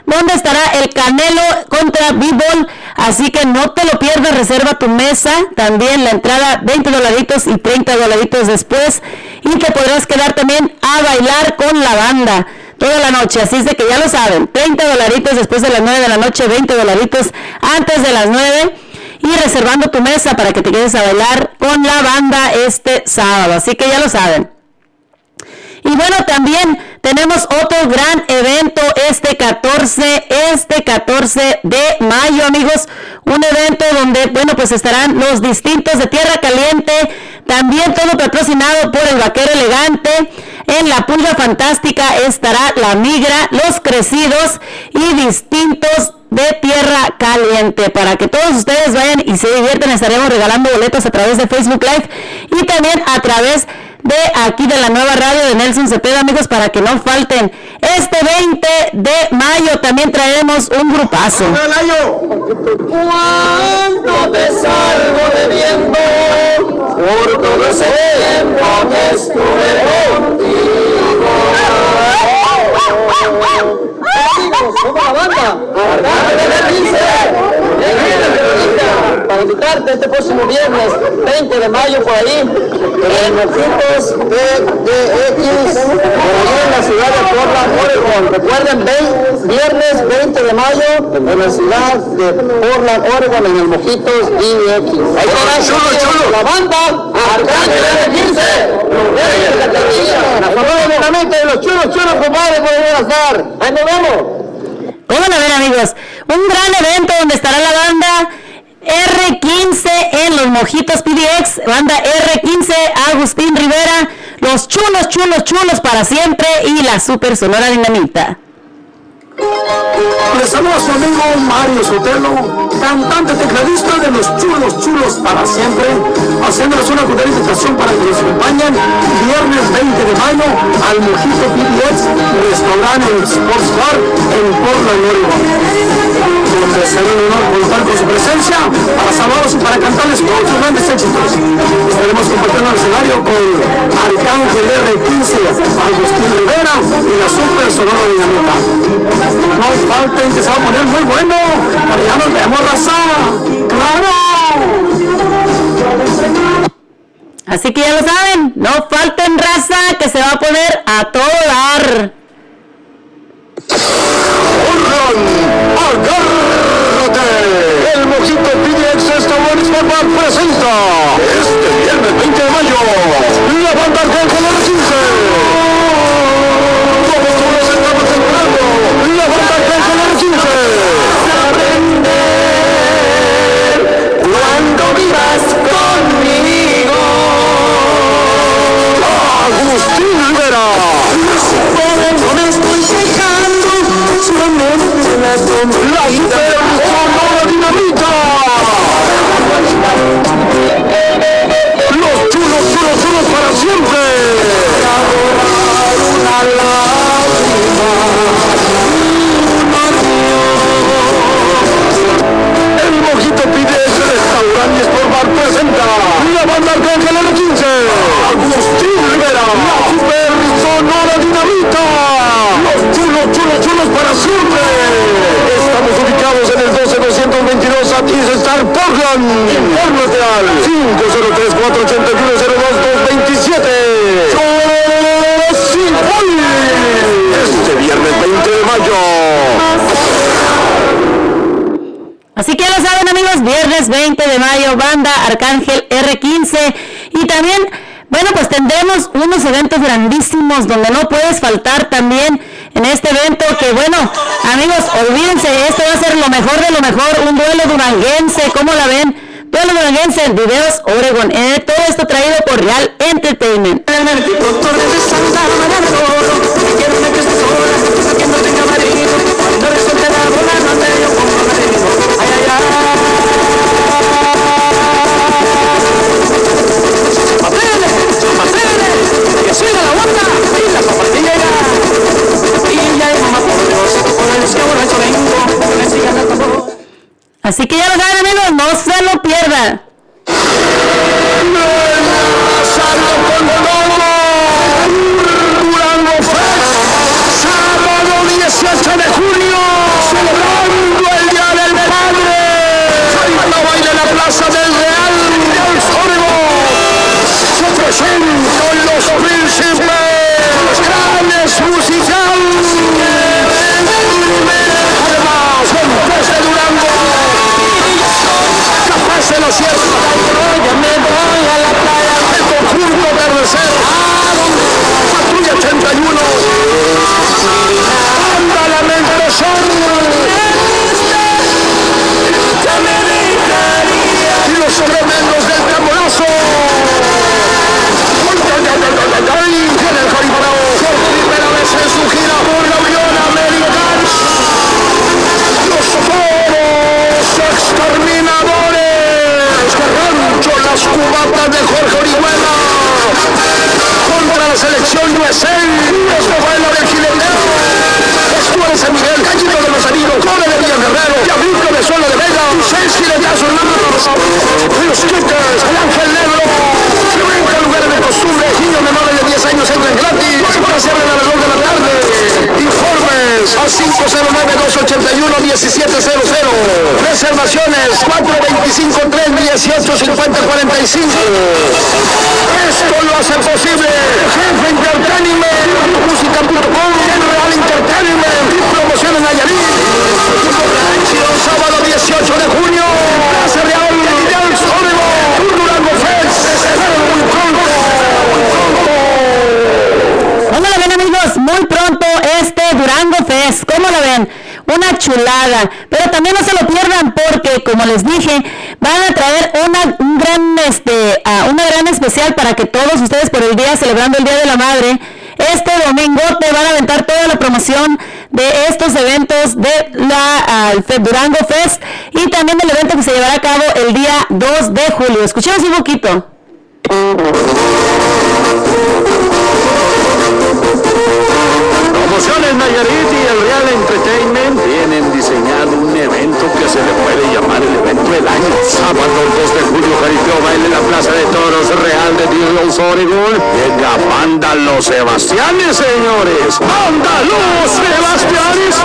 donde estará el Canelo contra B-Ball. Así que no te lo pierdas, reserva tu mesa. También la entrada 20 dolaritos y 30 dolaritos después. Y te podrás quedar también a bailar con la banda toda la noche. Así es de que ya lo saben, 30 dolaritos después de las 9 de la noche, 20 dolaritos antes de las 9. y reservando tu mesa para que te quedes a bailar con la banda este sábado. Así que ya lo saben. Y bueno, también tenemos otro gran evento este 14, este 14 de mayo, amigos. Un evento donde, bueno, pues estarán los distintos de Tierra Caliente. También todo patrocinado por el Vaquero Elegante. En la Pulga Fantástica estará la Migra, los Crecidos y distintos de Tierra Caliente. Para que todos ustedes vayan y se diviertan, estaremos regalando boletos a través de Facebook Live y también a través de aquí de la nueva radio de Nelson Cepeda, amigos, para que no falten. Este 20 de mayo también traeremos un grupazo. Cuando te salgo debiendo por todo ese tiempo que estuve contigo. Amigos, somos la banda. 15. Invitarte este próximo viernes 20 de mayo por ahí en los circos de, de X por ahí en la ciudad de Portland, Oregon. Recuerden, ve- viernes 20 de mayo en la ciudad de Portland, Oregon en el Mojitos DX. Ahí estará chulo, chulo. La banda Arcángel R15. Los de los chulos, chulos, compadre, por estar. Ahí nos vemos. ¿Cómo lo ven amigos? Un gran evento donde estará la banda R15 en los Mojitos PDX, banda R15, Agustín Rivera, los chulos, chulos, chulos para siempre y la super sonora dinamita. Les saluda su amigo Mario Sotelo, cantante tecladista de los chulos chulos para siempre, haciéndoles una cordial invitación para que nos acompañen viernes 20 de mayo al Mojito PDX, restaurante Sports Bar en Portland, Oregon. Donde será un honor contar con su presencia para saludarlos y para cantarles todos sus grandes éxitos. Estaremos compartiendo el escenario con Arcángel R15, Agustín Rivera y la super sonora dinamita. No falten que se va a poner muy bueno. Ya nos vemos, raza. ¡Claro! Así que ya lo saben, no falten raza que se va a poner a todo dar. ¡Agárrate! El Mojito PDX Restaurant Bar presenta este viernes 20 de mayo la banda la super sonora dinamita. Los chulos, chulos, chulos para siempre. 12222 Atis Star Portland. Infórmate al 503-481-02227. ¡Sí, voy! Este viernes 20 de mayo. Así que ya lo saben amigos, viernes 20 de mayo, banda Arcángel R15 y también, bueno, pues tendremos unos eventos grandísimos donde no puedes faltar también en este evento bueno, amigos, olvídense, este va a ser lo mejor de lo mejor, un duelo duranguense, ¿cómo la ven? Duelo duranguense en videos Oregon, eh, todo esto traído por Real Entertainment. Así que ya lo saben amigos, no se lo pierdan. Más. Los 1700 Reservaciones 425-318-5045. Esto lo hace posible. Jefe Entertainment, música.com, Real Entertainment y promociones Nayarit. Sábado 18 de junio, Plaza Real, Dance Oregon, Durango Fest, muy pronto. Muy pronto este Durango Fest, ¿cómo lo ven? Una chulada, pero también no se lo pierdan porque como les dije, van a traer una, un gran, este, una gran especial para que todos ustedes por el día, celebrando el Día de la Madre, este domingo te van a aventar toda la promoción de estos eventos de la Fe- Durango Fest y también del evento que se llevará a cabo el día 2 de julio. Escuchemos un poquito. Se le puede llamar el evento del año. Sábado 2 de julio, jaripeo baile en la Plaza de Toros Real de Dios Oregon. Llega Banda Los Sebastianes, señores. Banda Los Sebastianes.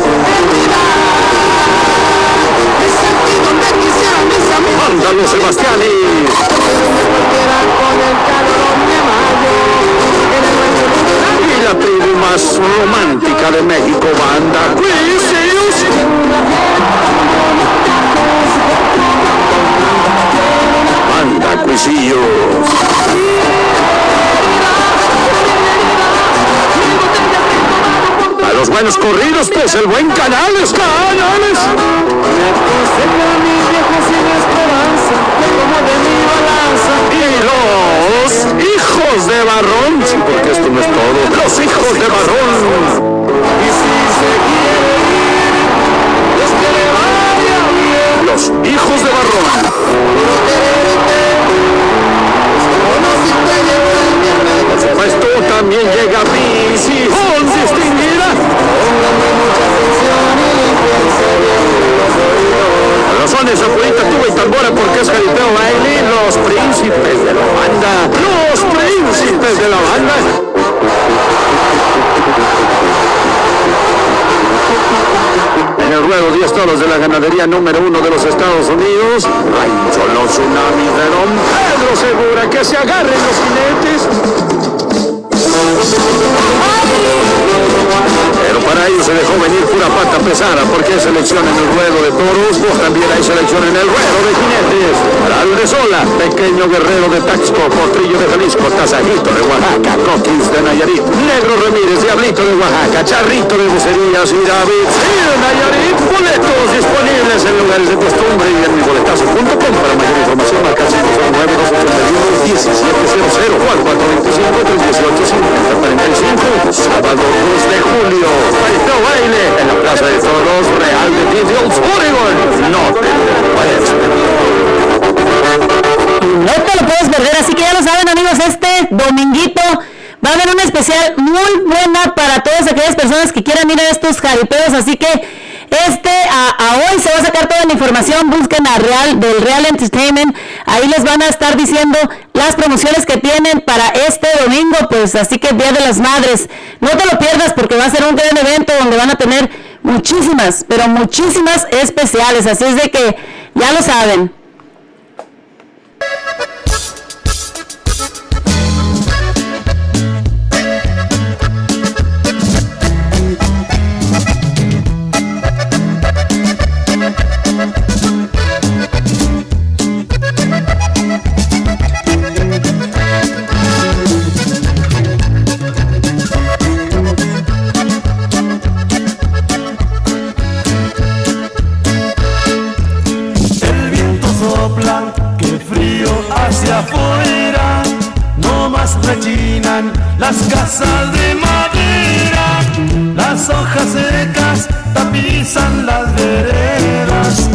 Banda Los Sebastianes. Y la tribu más romántica de México, Banda Crisis. A los buenos corridos, pues el buen Canales, Canales. Y los hijos de Barrón, sí, porque esto no es todo. Los hijos de Barrón. Hijos de Barrón. Por supuesto, también llega Vinci con distinguida. Razones, abuelita, tuba y tambora, porque es jaripeo baile. Los príncipes de la banda. Los príncipes de la banda. En el ruedo 10 toros de la ganadería número uno de los Estados Unidos, Rancho Los Tsunamis de Don Pedro Segura, que se agarren los jinetes. Para ello se dejó venir pura pata pesada, porque hay selección en el ruedo de toros, pues también hay selección en el ruedo de jinetes. Sola, pequeño guerrero de Taxco, Potrillo de Jalisco, Tasajito de Oaxaca, Coquins de Nayarit, Negro Ramírez, Diablito de Oaxaca, Charrito de Bucerías y David sí, de Nayarit. Boletos disponibles en lugares de costumbre y en mi boletazo.com. Para mayor información, marca 509 1700 o al 425 318 5045. Sábado 2 de julio, En la Plaza de Toros Real de Dios, Oregon. No te lo puedes perder. No te lo puedes perder, así que ya lo saben amigos, este dominguito va a haber una especial muy buena para todas aquellas personas que quieran ir a estos jaripeos, así que este a, a hoy se va a sacar toda la información, busquen a Real del Real Entertainment, ahí les van a estar diciendo las promociones que tienen para este domingo, pues así que Día de las Madres, no te lo pierdas porque va a ser un gran evento donde van a tener muchísimas, pero muchísimas especiales, así es de que ya lo saben. Afuera. No más rechinan las casas de madera. Las hojas secas tapizan las veredas.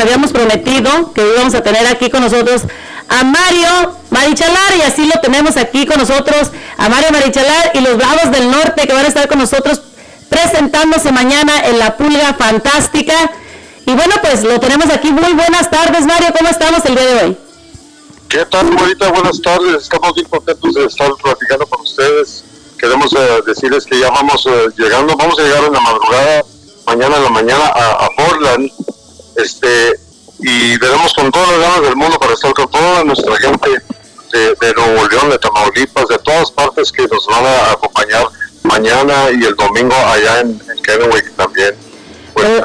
Habíamos prometido que íbamos a tener aquí con nosotros a Mario Marichalar y así lo tenemos aquí con nosotros, a Mario Marichalar y los Bravos del Norte que van a estar con nosotros presentándose mañana en la Pulga Fantástica. Y bueno, pues lo tenemos aquí. Muy buenas tardes, Mario, ¿cómo estamos el día de hoy? ¿Qué tal, bonita? Buenas tardes. Estamos bien contentos de estar platicando con ustedes. Queremos eh, decirles que ya vamos eh, llegando, vamos a llegar en la madrugada, mañana en la mañana a, a Portland, este, y veremos con todas las ganas del mundo para estar con toda nuestra gente de, de Nuevo León, de Tamaulipas, de todas partes que nos van a acompañar mañana y el domingo allá en, en Kennewick también. Pues, Eh,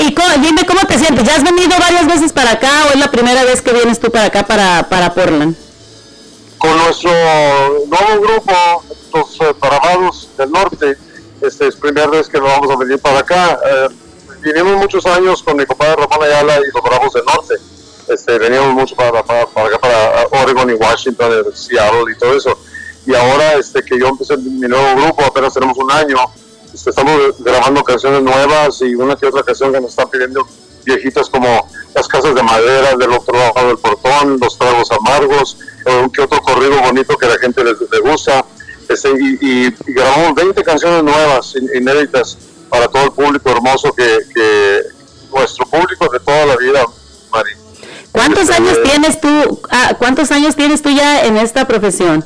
Y, y cómo- dime cómo te sientes. ¿Ya has venido varias veces para acá o es la primera vez que vienes tú para acá, para, para Portland? con nuestro nuevo grupo, los eh, Paramados del Norte, este es primera vez que nos vamos a venir para acá. Eh, vinimos muchos años con mi compadre Ramón Ayala y los Bravos del Norte. Este, veníamos mucho para, para, para acá, para Oregon y Washington, Seattle y todo eso. Y ahora este, que yo empecé mi nuevo grupo, apenas tenemos un año, este, estamos grabando canciones nuevas y una que otra canción que nos están pidiendo viejitas como Las Casas de Madera, del otro lado del portón, Los Tragos Amargos, un que otro corrido bonito que la gente les, le gusta. Este, y, y- grabamos 20 canciones nuevas, in- inéditas, para todo el público hermoso que, que nuestro público de toda la vida, Mari. ¿Cuántos Este, años tienes tú? ah, ¿Cuántos años tienes tú ya en esta profesión?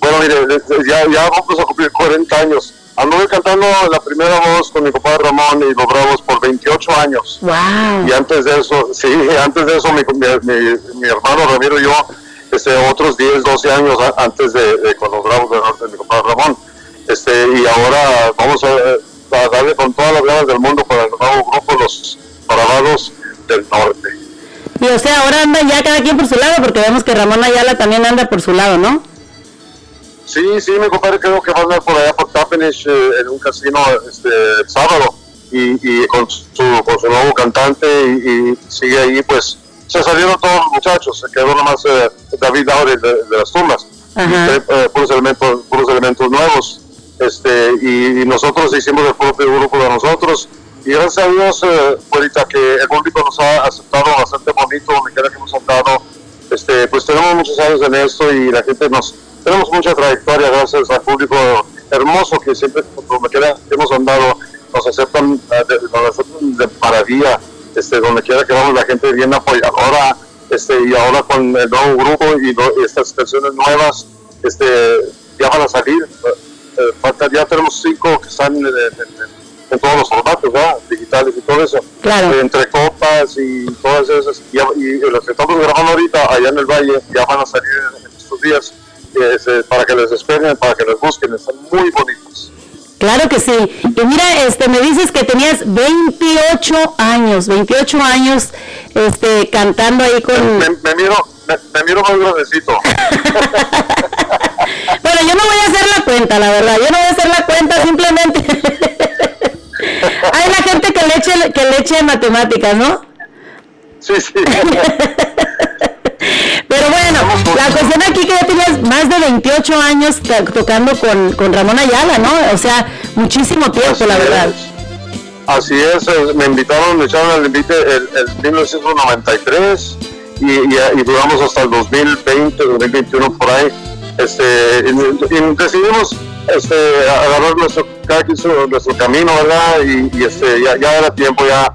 Bueno, mire, ya, ya vamos a cumplir 40 años. Anduve cantando la primera voz con mi compadre Ramón y los Bravos por 28 años. Wow. Y antes de eso, sí, antes de eso mi, mi, mi- hermano Ramiro y yo, este, otros 10, 12 años antes de, de con los Bravos Norte, mi compadre Ramón. Este, y ahora vamos a, a darle con todas las ganas del mundo para el nuevo grupo, los Bravos del Norte. Y o sea, ahora anda ya cada quien por su lado, porque vemos que Ramón Ayala también anda por su lado, ¿no? Sí, sí, mi compadre creo que va a andar por allá por Tappenish eh, en un casino este el sábado y, y con, su, con su nuevo cantante y, y sigue ahí, pues se salieron todos los muchachos, se quedó nomás eh, David Laure de, de las tumbas, Ajá. eh, eh, puros elementos nosotros hicimos el propio grupo de nosotros. Y gracias a Dios, eh, que el público nos ha aceptado bastante bonito, donde quiera que hemos andado, este, pues tenemos muchos años en esto y la gente nos, tenemos mucha trayectoria gracias al público hermoso que siempre, donde quiera que hemos andado, nos aceptan, eh, nos aceptan de maravilla, este, donde quiera que vamos la gente bien apoyadora, este, y ahora con el nuevo grupo y, estas canciones nuevas, este, ya van a salir, falta, ya tenemos cinco que están en, en- en- en todos los formatos, ¿verdad? digitales y todo eso, Claro. Entre copas y todas esas, y, y los que estamos grabando ahorita allá en el valle ya van a salir en, en estos días, eh, este, para que les esperen, para que les busquen, están muy bonitos. Claro que sí. Y mira, este, me dices que tenías 28 años, 28 años, este, cantando ahí con... Me, me miro, me, me miro más grandecito. Bueno, yo no voy a hacer la cuenta, la verdad. Yo no voy a hacer la cuenta, simplemente. Hay la gente que le eche, que le eche matemáticas, ¿no? Sí, sí. Pero bueno, la cuestión aquí que ya tienes más de 28 años to- tocando con, con Ramón Ayala, ¿no? O sea, muchísimo tiempo, la verdad. es. Así es, eh, me invitaron, me echaron el invite el, el 1993 y, y, y duramos hasta el 2020, 2021 por ahí. Este, decidimos este, agarrar nuestro, nuestro camino. Y, y, este, ya, ya era tiempo, ya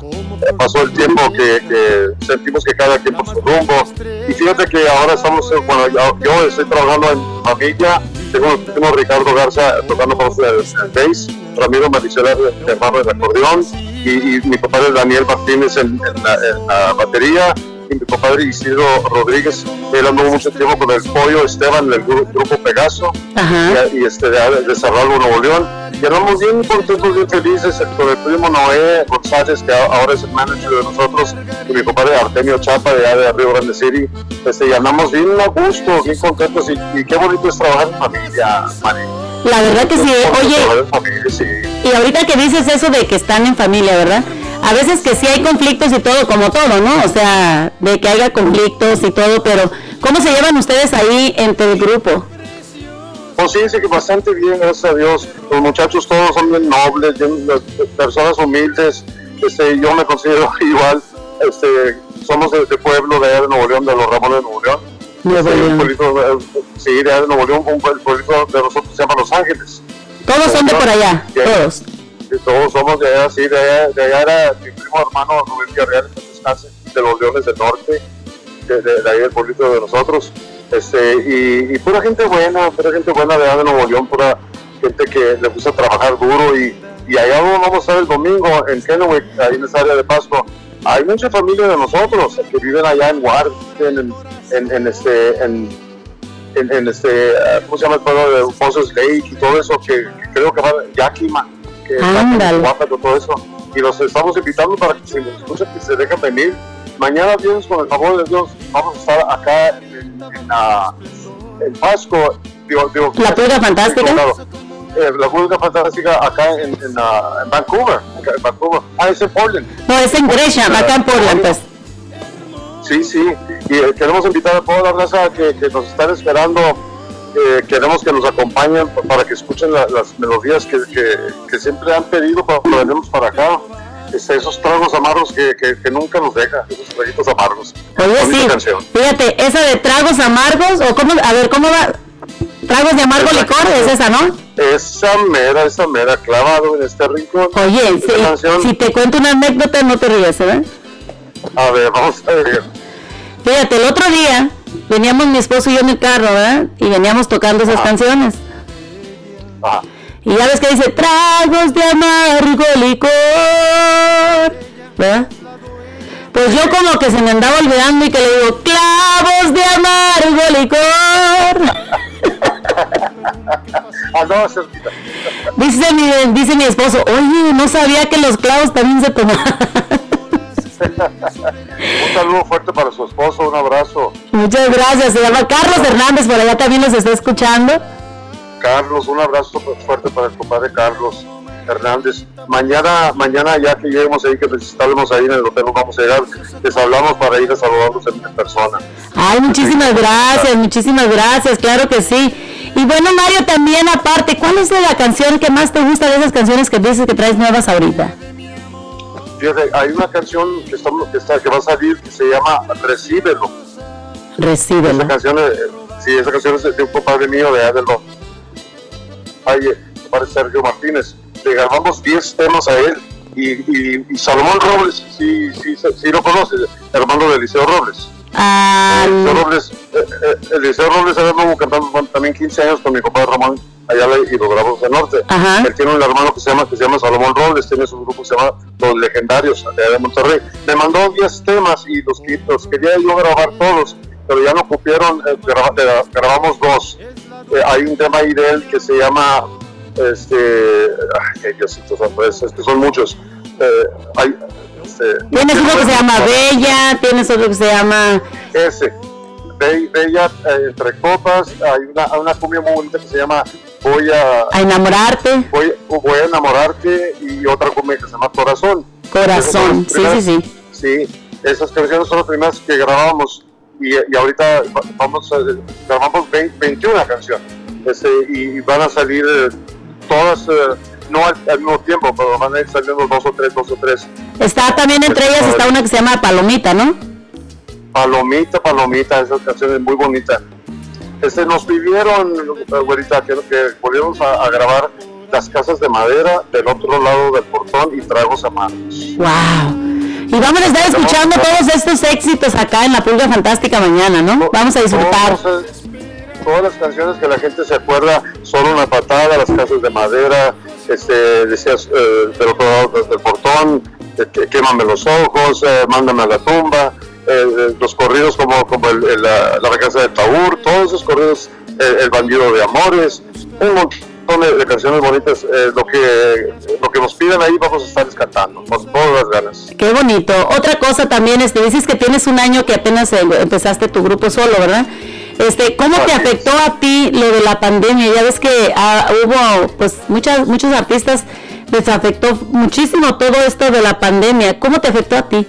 pasó el tiempo que, sentimos que cada quien por su rumbo. Y fíjate que ahora estamos, eh, bueno, yo, estoy trabajando en familia, tengo, Ricardo Garza tocando con el, el bass, Ramiro Maricela, hermano del acordeón, y, y mi compadre Daniel Martínez en la batería, y mi compadre Isidro Rodríguez, él andó mucho tiempo con el pollo Esteban del gru- grupo Pegaso, Ajá. y, y este, de, de Cerralbo, Nuevo León. Y andamos bien contentos, bien felices con el primo Noé González, que ahora es el manager de nosotros, y mi compadre Artemio Chapa, de, de Río Grande City. Este, y andamos bien a gusto, bien contentos, y, y qué bonito es trabajar en familia, Mari. La verdad que sí. Oye, familia, sí. y ahorita que dices eso de que están en familia, ¿verdad? A veces que sí hay conflictos y todo, como todo, ¿no? O sea, de que haya conflictos y todo, pero ¿cómo se llevan ustedes ahí entre el grupo? Pues sí, sí que bastante bien, gracias a Dios. Los muchachos todos son bien nobles, bien, eh, personas humildes. Este, yo me considero igual. Este, somos de, de pueblo de de Nuevo León, de los Ramones de Nuevo León. Nuevo León. pueblito, eh, sí, de de Nuevo León, un pue- pueblito de nosotros se llama Los Ángeles. Todos son de por allá, Ya. todos. Y todos somos de allá, sí, de allá, de allá era mi primo hermano Rubén Villarreal, de los Leones del Norte, de, de, de ahí del pueblito de nosotros. Este, y, y pura gente buena, pura gente buena de allá de Nuevo León, pura gente que le gusta trabajar duro. Y, y allá vamos a estar el domingo, en Kennewick, ahí en esa área de Pasco, hay mucha familia de nosotros que viven allá en Warden, en, en, en este, en, en, este, ah, ¿cómo se llama el pueblo de Moses Lake y todo eso, que, creo que va Yakima, que está con todo eso. Y los estamos invitando para que si nos escuchan, que se dejen venir. Mañana viernes, con el favor de Dios, vamos a estar acá en, en, en Pasco. Digo, digo, ¿La Pulga Fantástica? Eh, la pulga fantástica acá en, en, en Vancouver, acá en Vancouver. Ah, es en Portland. No, es en Gresham, acá en Portland, pues. Sí, sí, y eh, queremos invitar a toda la raza que, que nos están esperando. eh, queremos que nos acompañen pa- para que escuchen la- las melodías que, que- que siempre han pedido para que venimos para acá. Este, esos tragos amargos que, que- nunca nos deja, esos traguitos amargos. Oye, sí. canción. Fíjate, esa de tragos amargos, o cómo, a ver, ¿cómo va? Tragos de amargo licor, es esa, ¿no? Esa mera, esa mera, clavado en este rincón. Oye, si, si te cuento una anécdota, no te ríes, ¿verdad? A ver, vamos a ver. Fíjate, el otro día veníamos mi esposo y yo en el carro, ¿verdad? Y veníamos tocando esas Ah. canciones. Ah, Y ya ves que dice, tragos de amargo licor, ¿verdad? Pues yo como que se me andaba olvidando y que le digo, clavos de amargo licor. ah, no. Dice mi, dice mi esposo, oye, no sabía que los clavos también se tomaban. Un saludo fuerte para su esposo, un abrazo. Muchas gracias, se llama Carlos Hernández, por allá también nos está escuchando. Carlos, un abrazo fuerte para el compadre Carlos, Hernández. Mañana, mañana ya que lleguemos ahí, que estamos ahí en el hotel, nos vamos a llegar, les hablamos para ir a saludarlos en, persona. Ay, muchísimas gracias, muchísimas gracias, claro que sí. Y bueno, Mario, también aparte, ¿cuál es la canción que más te gusta de esas canciones que dices que traes nuevas ahorita? Fíjate, hay una canción que, estamos, que, está, que va a salir que se llama Recíbelo. Recíbelo. Esa canción, eh, sí, esa canción es de un compadre mío de Adelmo. Ay, eh, compadre Sergio Martínez. Le grabamos 10 temas a él. Y, y, y Salomón Robles, sí, sí, sí, lo conoces, hermano de Eliseo Robles. Ah, Eliseo Robles, eh, eh, Eliseo Robles cantando con- también 15 años con mi compadre Ramón Ayala y los grabamos del norte. Ajá. Él tiene un hermano que se llama que se llama Salomón Robles, tiene su grupo que se llama Los Legendarios de allá de Monterrey. Me mandó 10 temas y los, los quería yo grabar todos, pero ya no cupieron, eh, graba- eh, grabamos dos. Eh, hay un tema ahí de él que se llama este ay, Diosito santo, es, es que son muchos. Eh, hay, este, Tienes uno que se llama Bella, tienes otro que se llama... ese. Be- Bella eh, entre copas, hay una, hay una cumbia muy bonita que se llama Voy a, A enamorarte. voy, voy a enamorarte y otra cumbia que se llama Corazón. Corazón, sí, sí, primeras- Sí, esas canciones son las primeras que grabábamos y, y ahorita va- vamos a, grabamos 20 21 canciones este, y van a salir eh, todas, eh, no al, al mismo tiempo, pero van a ir saliendo dos o tres, dos o tres. Está también entre ellas, está una que se llama Palomita, ¿no? Palomita, palomita, esas canciones muy bonitas. Este, nos pidieron, güerita, que, que volviéramos a, a grabar las casas de madera del otro lado del portón y tragos amargos. ¡Wow! Y vamos a estar escuchando todos estos éxitos acá en la Pulga Fantástica mañana, ¿no? Vamos a disfrutar. Todas las canciones que la gente se acuerda son una patada, las casas de madera, este, decías, eh, del del portón, eh, que- quémame los ojos, eh, mándame a la tumba, eh, eh, los corridos como, como el, la, la de Taur, todos esos corridos, eh, el bandido de amores, un montón de, de canciones bonitas, eh, lo que lo que nos pidan ahí vamos a estar cantando, con todas las ganas. Qué bonito. Otra cosa también, este, dices que tienes un año que apenas eh, empezaste tu grupo solo, ¿verdad? Este, ¿cómo te afectó a ti lo de la pandemia? Ya ves que ah, hubo, pues, muchas, muchos artistas les afectó muchísimo todo esto de la pandemia. ¿Cómo te afectó a ti?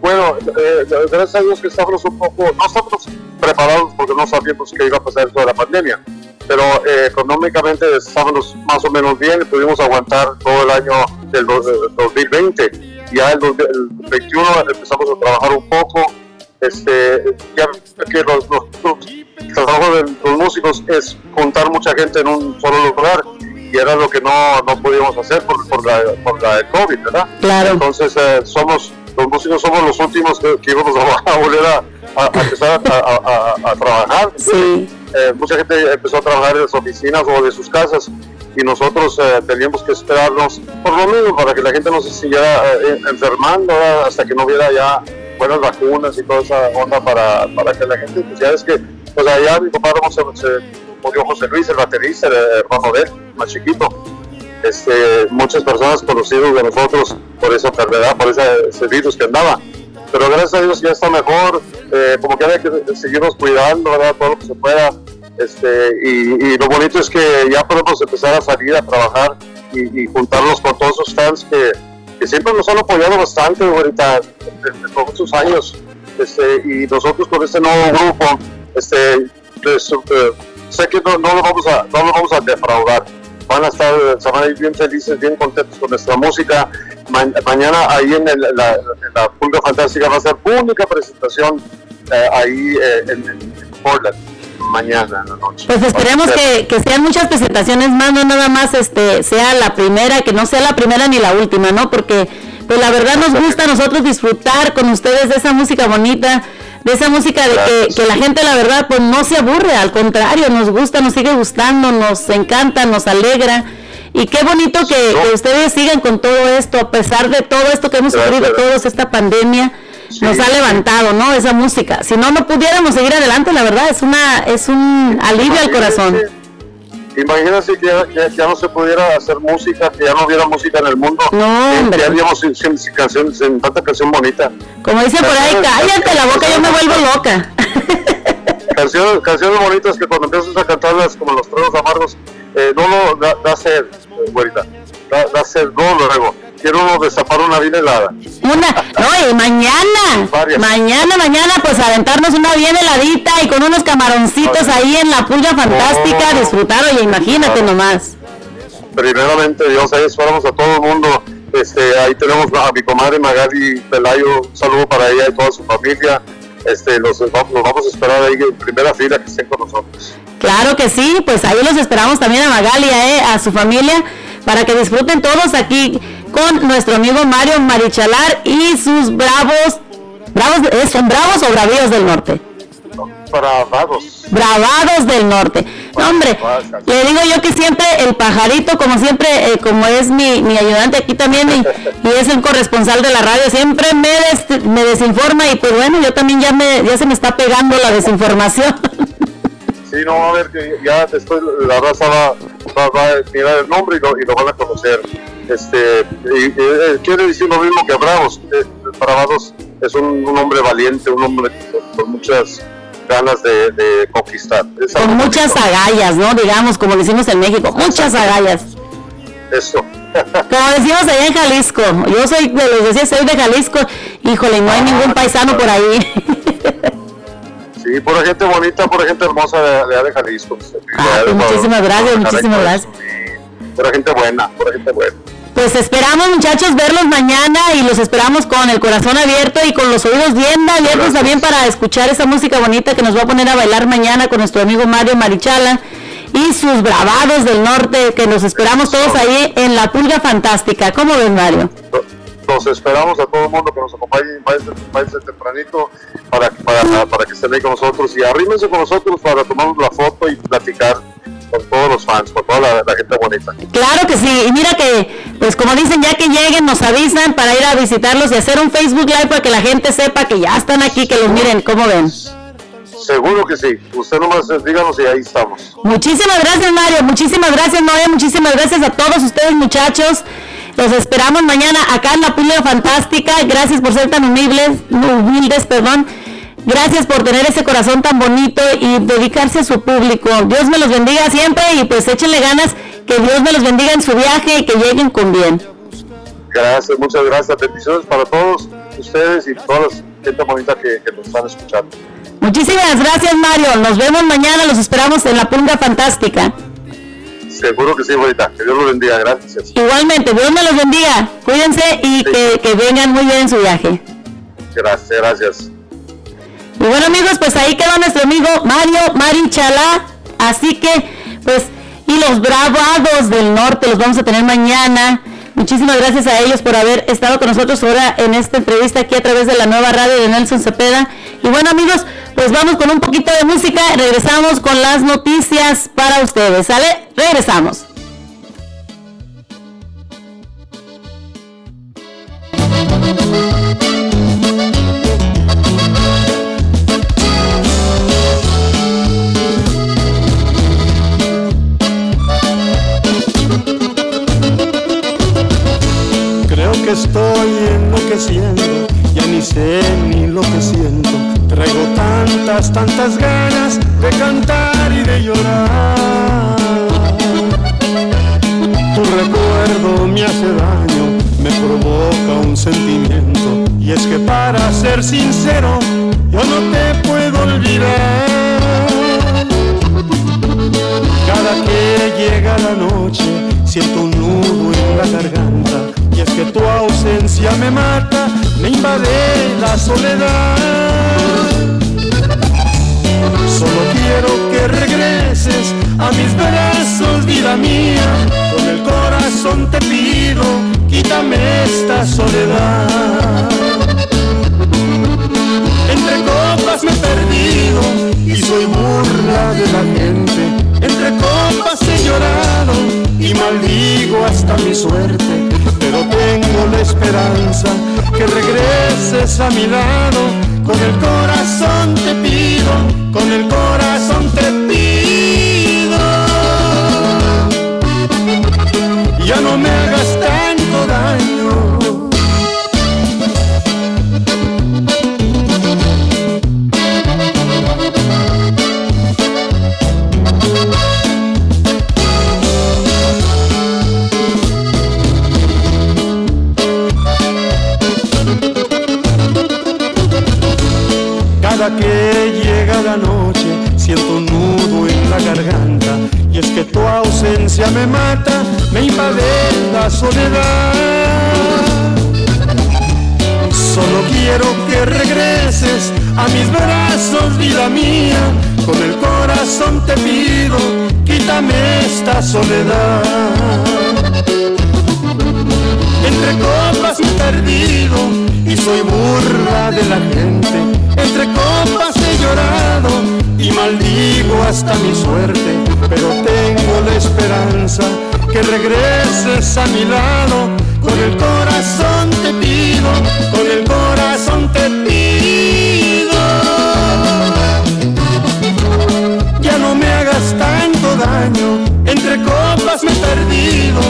Bueno, eh, gracias a Dios que estábamos un poco, no estábamos preparados porque no sabíamos qué iba a pasar toda la pandemia, pero eh, económicamente estábamos más o menos bien, pudimos aguantar todo el año del do- eh, 2020. Ya el, el 21 empezamos a trabajar un poco, este, ya que los, los, los- el trabajo de los músicos es juntar mucha gente en un solo lugar y era lo que no, no podíamos hacer por, por, la, por la COVID, ¿verdad? Claro. Entonces eh, somos, los músicos somos los últimos que, que íbamos a, a volver a, a- a empezar a, trabajar. Sí. Eh, mucha gente empezó a trabajar en las oficinas o de sus casas y nosotros eh, teníamos que esperarnos por lo mismo para que la gente no se siguiera eh, enfermando hasta que no hubiera ya buenas vacunas y toda esa onda para, para que la gente, pues ya es que, pues allá mi compadre se murió José Luis, el baterista, el hermano de él, más chiquito. Este, muchas personas conocidas de nosotros por esa enfermedad, por ese, ese virus que andaba. Pero gracias a Dios ya está mejor, eh, como que hay que seguirnos cuidando, ¿verdad? Todo lo que se pueda. Este, y, y lo bonito es que ya podemos empezar a salir a trabajar y, y juntarnos con todos esos fans que, que siempre nos han apoyado bastante ahorita, desde todos estos años. Este, y nosotros con este nuevo grupo, este, eh, sé que no, no lo vamos a, no lo vamos a defraudar. Van a estar, van a ir bien felices, bien contentos con nuestra música. Ma- mañana ahí en, el- la, en Fantástica va a ser única presentación eh, ahí eh, en Portland, mañana en la noche. Pues esperemos que, que sean muchas presentaciones más, no nada más este sea la primera, que no sea la primera ni la última, ¿no? Porque pues la verdad nos gusta a nosotros disfrutar con ustedes de esa música bonita, de esa música de que, que la gente la verdad pues no se aburre, al contrario, nos gusta, nos sigue gustando, nos encanta, nos alegra. Y qué bonito que, No. que ustedes sigan con todo esto, a pesar de todo esto que hemos sufrido todos, esta pandemia, Sí, nos ha levantado, ¿no? Esa música. Si no, no pudiéramos seguir adelante, la verdad, es una es un alivio al corazón. Imagínense que ya, que ya no se pudiera hacer música, que ya no hubiera música en el mundo. No, hombre. Que haríamos sin, sin- sin canción, sin tanta canción bonita. Como dicen por ahí, cállate la boca, yo me vuelvo loca. Canciones, canciones bonitas que cuando empiezas a cantarlas como los truenos amargos, eh, no lo da, da sed, eh, güerita. da, da sed, no, luego. Quiero uno destapar una bien helada. Una, no, y mañana, Varias. mañana, mañana, pues aventarnos una bien heladita y con unos camaroncitos ahí en la pulga fantástica, Oh. disfrutar, oye, imagínate nomás. Primeramente, Dios, ahí esperamos a todo el mundo. Este, ahí tenemos a mi comadre Magali Pelayo, un saludo para ella y toda su familia. Este, los, vamos, los vamos a esperar ahí en primera fila que estén con nosotros. Claro que sí, pues ahí los esperamos también a Magalia, eh, a su familia, para que disfruten todos aquí con nuestro amigo Mario Marichalar y sus bravos, bravos, eh, ¿son bravos o bravíos del norte? Para vagos. Bravados del norte. No, hombre, le digo yo que siempre el pajarito, como siempre, eh, como es mi, mi ayudante aquí también y, y es el corresponsal de la radio, siempre me, des- me desinforma y pues bueno, yo también ya, me, ya se me está pegando la desinformación. Sí, no, a ver que ya después la raza va, va, va a mirar el nombre y lo, y lo van a conocer. Este, y, y, eh, quiere decir lo mismo que Bravos. Eh, Bravos es un, un hombre valiente, un hombre con, muchas ganas de, de conquistar. Es Con muchas bonito. agallas, ¿no? Digamos, como decimos en México, muchas agallas. Eso. Como decimos allá en Jalisco, yo soy, de les decía, soy de Jalisco, híjole, no hay ningún paisano por ahí. Sí, pura gente bonita, pura gente hermosa de, de, allá de Jalisco. de Ah, pues muchísimas gracias, muchísimas gracias. Pura gente buena, pura gente buena. Pues esperamos muchachos verlos mañana y los esperamos con el corazón abierto y con los oídos bien abiertos también para escuchar esa música bonita que nos va a poner a bailar mañana con nuestro amigo Mario Marichala y sus bravados del norte que nos esperamos todos ahí en la pulga fantástica. ¿Cómo ven Mario? Los esperamos a todo el mundo que nos acompañe, váyanse tempranito para, para, para que estén ahí con nosotros y arrímense con nosotros para tomarnos la foto y platicar con todos los fans, con toda la, la gente bonita. Claro que sí, y mira que, pues como dicen, ya que lleguen nos avisan para ir a visitarlos y hacer un Facebook Live para que la gente sepa que ya están aquí, que los miren, ¿cómo ven? Seguro que sí. Usted nomás eh, díganos y ahí estamos. Muchísimas gracias Mario, muchísimas gracias Noé, muchísimas gracias a todos ustedes muchachos. Los esperamos mañana acá en la Pulga Fantástica. Gracias por ser tan humildes, humildes, perdón. Gracias por tener ese corazón tan bonito y dedicarse a su público. Dios me los bendiga siempre y pues échenle ganas. Que Dios me los bendiga en su viaje y que lleguen con bien. Gracias, muchas gracias. Bendiciones para todos ustedes y toda la gente bonita que, que nos están escuchando. Muchísimas gracias Mario. Nos vemos mañana. Los esperamos en la Pulga Fantástica. Seguro que sí, bonita. Que Dios los bendiga. Gracias. Igualmente, Dios me los bendiga. Cuídense y que, que vengan muy bien en su viaje. Gracias, gracias. Y bueno amigos, pues ahí quedó nuestro amigo Mario Marichalá. Así que, pues, y los bravados del norte los vamos a tener mañana. Muchísimas gracias a ellos por haber estado con nosotros ahora en esta entrevista aquí a través de la nueva radio de Nelson Cepeda. Y bueno amigos, pues vamos con un poquito de música. Regresamos con las noticias para ustedes. ¿Sale? Regresamos. Estoy enloqueciendo, ya ni sé ni lo que siento. Traigo tantas, tantas ganas de cantar y de llorar. Tu recuerdo me hace daño, me provoca un sentimiento. Y es que para ser sincero, yo no te puedo olvidar. Cada que llega la noche siento un nudo en la garganta y es que tu ausencia me mata, me invade la soledad. Solo quiero que regreses a mis brazos, vida mía, con el corazón te pido, quítame esta soledad. Entre copas me he perdido y soy burla de la gente. Entre copas he llorado y maldigo hasta mi suerte. Pero tengo la esperanza que regreses a mi lado. Con el corazón te pido, con el corazón te pido. Angustia me mata, me invade la soledad. Solo quiero que regreses a mis brazos, vida mía. Con el corazón te pido, quítame esta soledad. Entre copas he perdido y soy burla de la gente. Entre copas he llorado y maldigo hasta mi suerte. Pero tengo la esperanza que regreses a mi lado. Con el corazón te pido, con el corazón te pido. Ya no me hagas tanto daño, entre copas me he perdido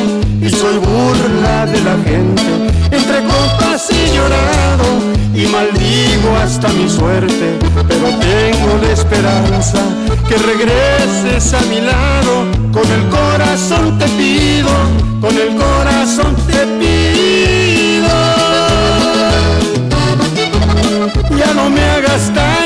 y soy burla de la gente. Entre copas he llorado y hasta mi suerte, pero tengo la esperanza que regreses a mi lado. Con el corazón te pido, con el corazón te pido. Ya no me hagas tanto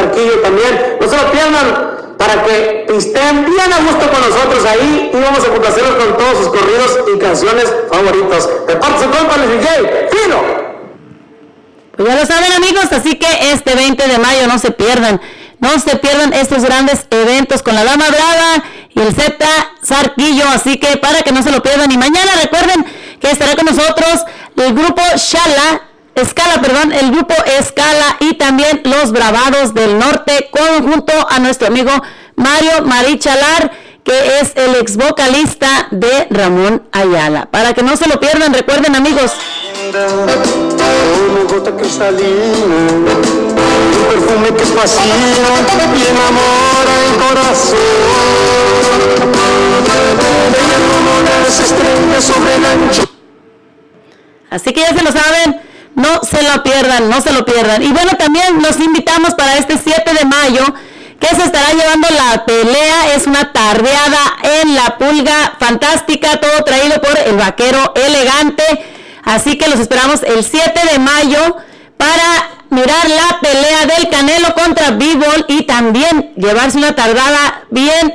Zarquillo también, no se lo pierdan para que estén bien a gusto con nosotros ahí y vamos a complacerlos con todos sus corridos y canciones favoritos. De parte su compa, el DJ, Fino. Pues ya lo saben amigos, así que este 20 de mayo no se pierdan, no se pierdan estos grandes eventos con la Dama Brava y el Z Zarquillo, así que para que no se lo pierdan. Y mañana recuerden que estará con nosotros el grupo Shala, Escala, perdón, el grupo Escala. Y también los Bravados del Norte conjunto a nuestro amigo Mario Marichalar que es el ex vocalista de Ramón Ayala. Para que no se lo pierdan, recuerden amigos. Como gota cristalina, un perfume que fascina y enamora el corazón. Ella como las estrellas sobre el ancho. Así que ya se lo saben, no se lo pierdan, no se lo pierdan. Y bueno, también los invitamos para este 7 de mayo, que se estará llevando la pelea, es una tardeada en la pulga fantástica, todo traído por el vaquero elegante. Así que los esperamos el 7 de mayo para mirar la pelea del Canelo contra B-Ball y también llevarse una tardada bien,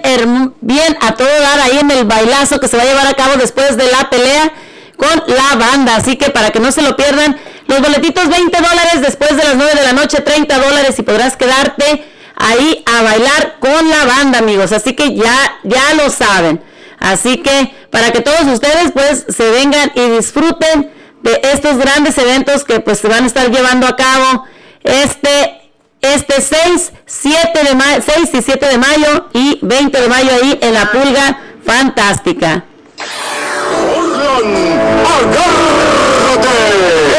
bien a todo dar ahí en el bailazo que se va a llevar a cabo después de la pelea con la banda. Así que para que no se lo pierdan, los boletitos 20 dólares después de las 9 de la noche, 30 dólares y podrás quedarte ahí a bailar con la banda, amigos. Así que ya, ya lo saben. Así que para que todos ustedes pues se vengan y disfruten de estos grandes eventos que pues se van a estar llevando a cabo este este 6, 7 de mayo, 6 y 7 de mayo y 20 de mayo ahí en la pulga fantástica.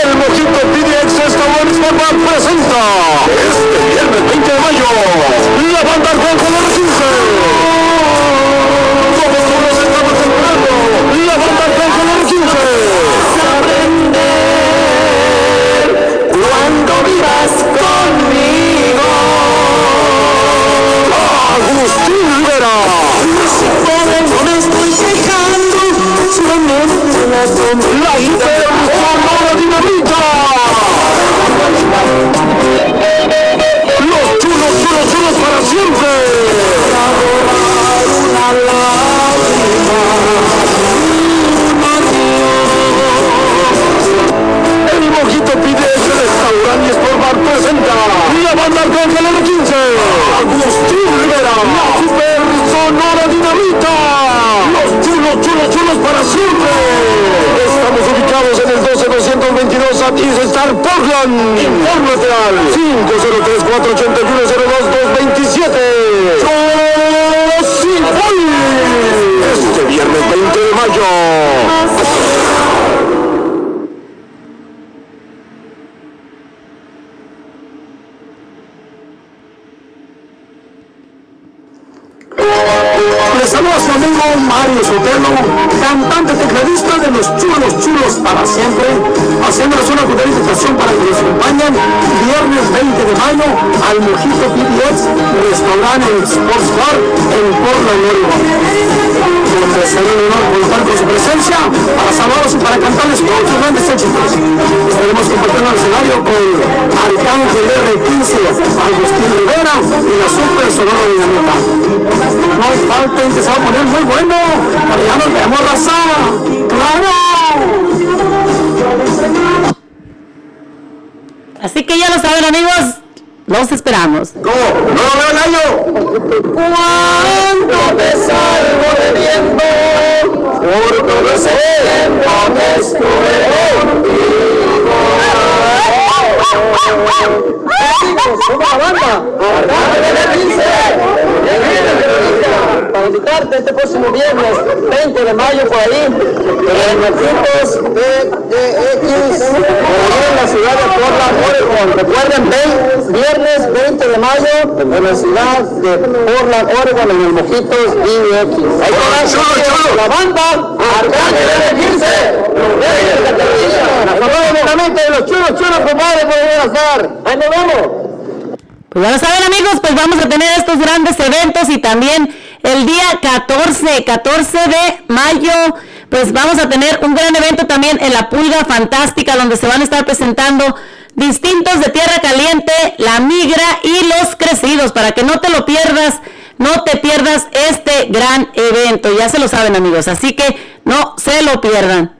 El Mojito PDX Restaurant Formal presenta este viernes 20 de mayo la banda Juan Color 15. Todos nos estamos esperando la banda Juan Color 15. Cuando vivas conmigo. Agustín Rivera. No me estoy quejando, solamente la La el 15. Agustín Rivera. La Super Sonora Dinamita. Los chulos, chulos, chulos para siempre. Estamos ubicados en el 12222 Atis Star Portland. Infórmate al 503-481-02227. ¡Yo sí voy! Este viernes 20 de mayo. Amigo Mario Sotelo, cantante tecladista de los chulos chulos para siempre, haciéndoles una cordial invitación para que nos acompañen viernes 20 de mayo al Mojito PDX, restaurante en Sports Bar en Portland, Oregon. Su presencia para saludarlos y para cantarles todos sus grandes éxitos. Estaremos compartiendo el escenario con Arcángel R15, Agustín Rivera y la Super Sonora Dinamita. No hay falta en que se va a poner muy bueno. Pero ya nos vemos, raza. ¡Claro! Así que ya lo saben amigos, los esperamos. ¡No! ¡No el año! Cuando te salgo bebiendo, por todo ese tiempo que estuve ¡Somos la banda! Para invitarte este próximo viernes 20 de mayo por ahí, en PDX, por ahí en la ciudad de Portland, Oregon. Recuerden, ven, viernes 20 de mayo en la ciudad de Portland, Oregon, en el Mojitos PDX. Ahí con la banda Arcángel L15, los reyes de los chulos, chulos, compadre, por estar. Ahí nos vemos. Pues ya lo saben amigos, pues vamos a tener estos grandes eventos y también el día 14, 14 de mayo, pues vamos a tener un gran evento también en la Pulga Fantástica donde se van a estar presentando distintos de Tierra Caliente, la Migra y los Crecidos para que no te lo pierdas, no te pierdas este gran evento, ya se lo saben amigos, así que no se lo pierdan.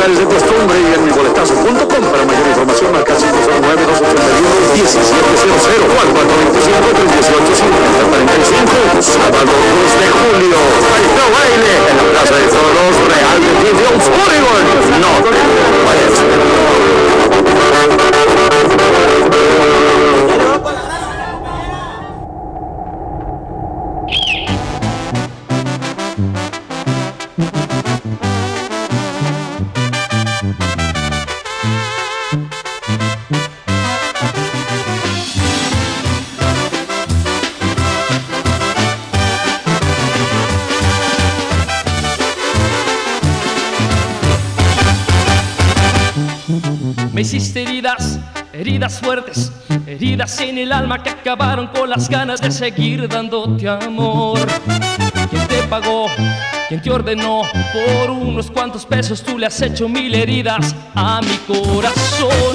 lugares de costumbre y en miboletazo.com. Para mayor información, marca 509 281 1700 425 Sábado 2 de julio. Baile, en la Plaza de Toros Real de Oregon. No heridas en el alma que acabaron con las ganas de seguir dándote amor. ¿Quién te pagó? ¿Quién te ordenó? Por unos cuantos pesos tú le has hecho mil heridas a mi corazón.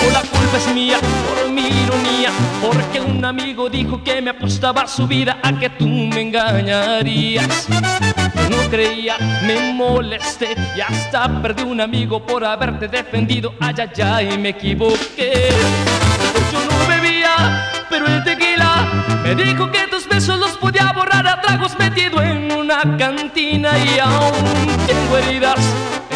Pero la culpa es mía por mi ironía, porque un amigo dijo que me apostaba su vida a que tú me engañarías no creía, me molesté y hasta perdí un amigo por haberte defendido. Ay, ay, ay, me equivoqué. Yo no bebía, pero el tequila me dijo que tus besos los podía borrar a tragos metido en una cantina y aún tengo heridas.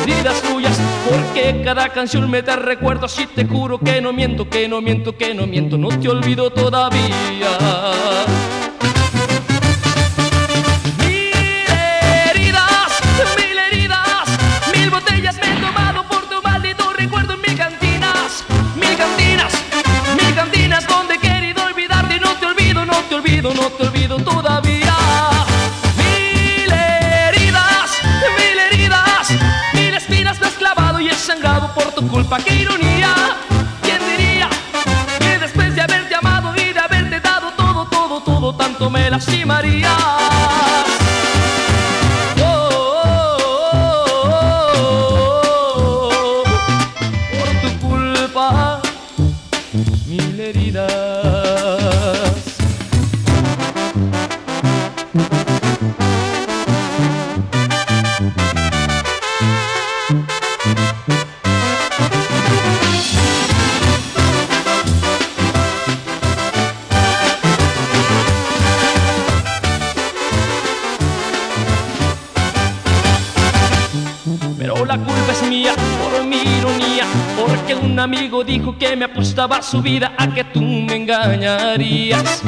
Heridas tuyas, porque cada canción me da recuerdo y te juro que no miento, que no miento, que no miento, no te olvido todavía. no te olvido todavía. Mil heridas, mil heridas, mil espinas me has clavado y he sangrado por tu culpa. ¡Qué ironía! ¿Quién diría que después de haberte amado y de haberte dado todo, todo, todo, tanto me lastimaría? que me apostaba su vida a que tú me engañarías.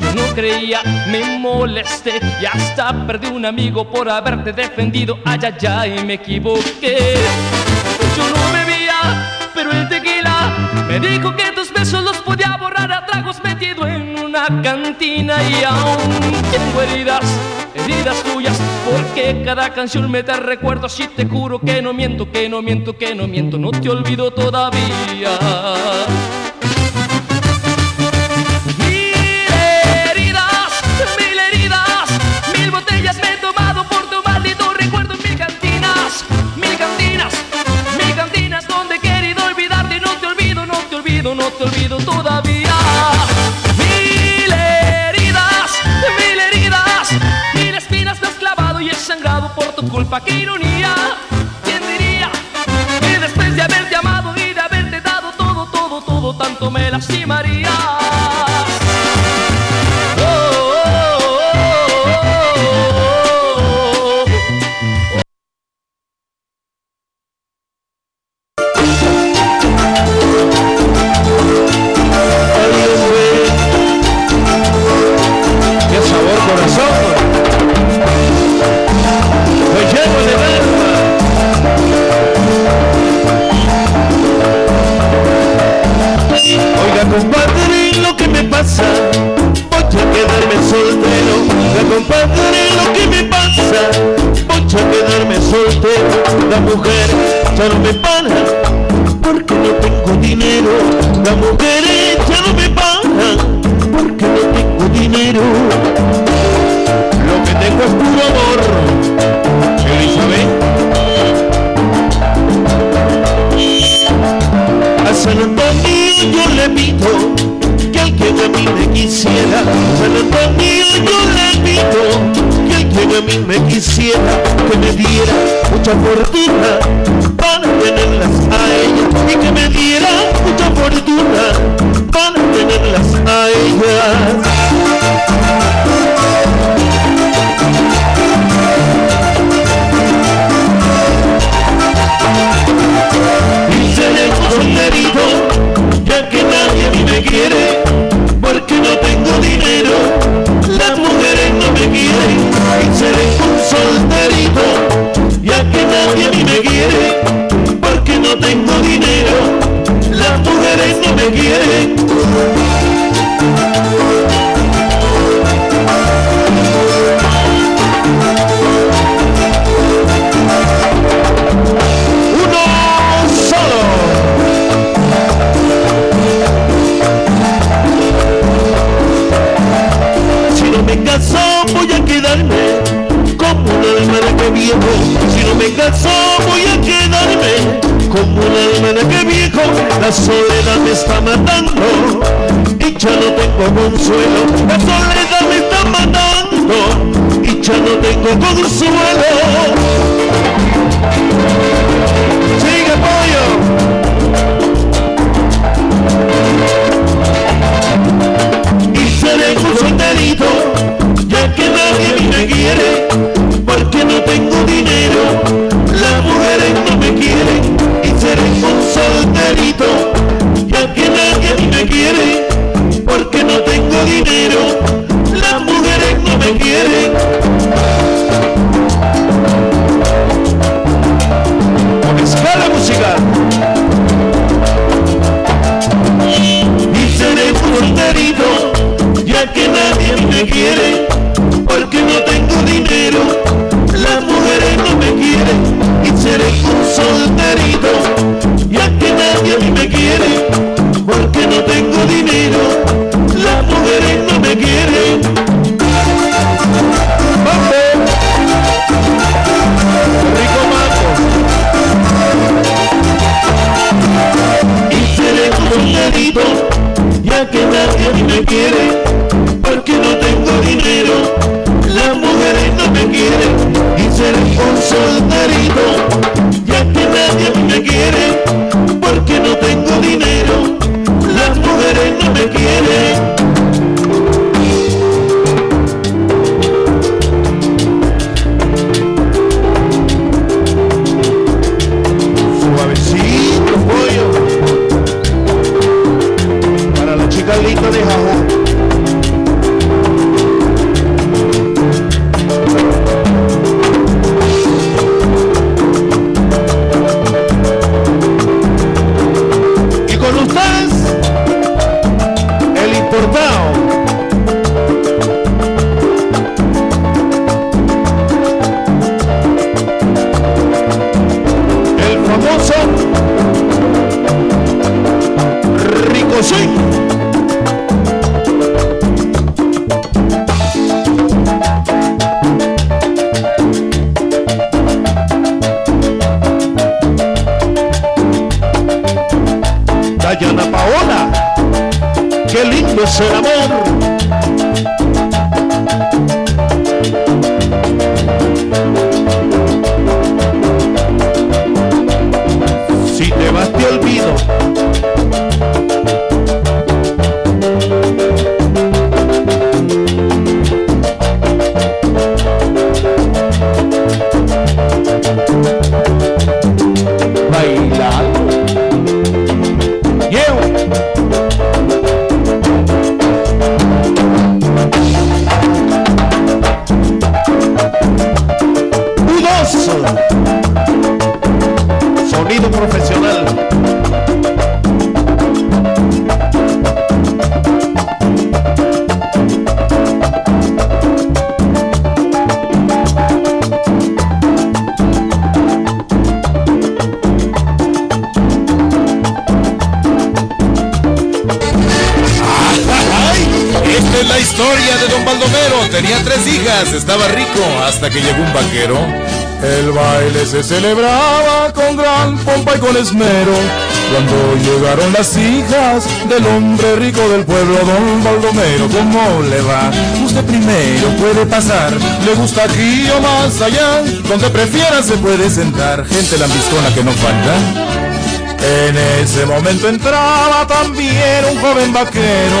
Yo no creía, me molesté y hasta perdí un amigo por haberte defendido. Ay, ay, ay, me equivoqué. Yo no bebía, pero el tequila me dijo que tus besos los podía borrar a tragos. Me una cantina y aún tengo heridas, heridas tuyas, porque cada canción me da recuerdos y te juro que no miento, que no miento, que no miento, no te olvido todavía. paquero el hasta que llegó un vaquero. El baile se celebraba con gran pompa y con esmero. Cuando llegaron las hijas del hombre rico del pueblo, don Baldomero, ¿cómo le va? Usted primero puede pasar, le gusta aquí o más allá, donde prefiera se puede sentar, gente lambiscona que no falta. En ese momento entraba también un joven vaquero,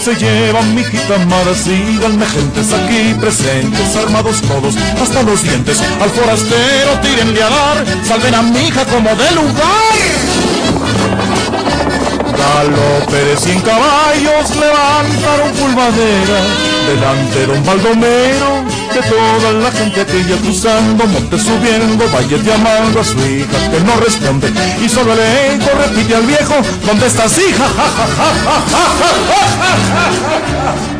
se llevan mi amada, síganme gentes aquí presentes, armados todos hasta los dientes, al forastero tírenle a dar, salven a mi hija como de lugar. Galope de cien caballos levantaron pulvadera delante don Baldomero de toda la iba cruzando, monte subiendo, valle llamando a su hija que no responde y solo el eco repite al viejo, ¿dónde estás hija?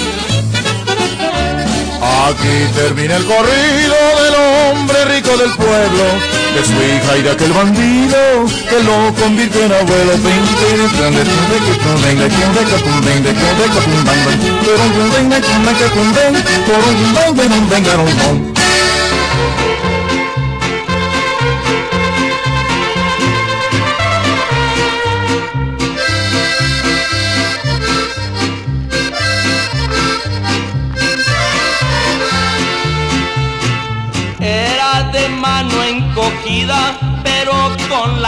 Aquí termina el corrido del hombre rico del pueblo, de su hija y de aquel bandido que lo convirtió en abuelo.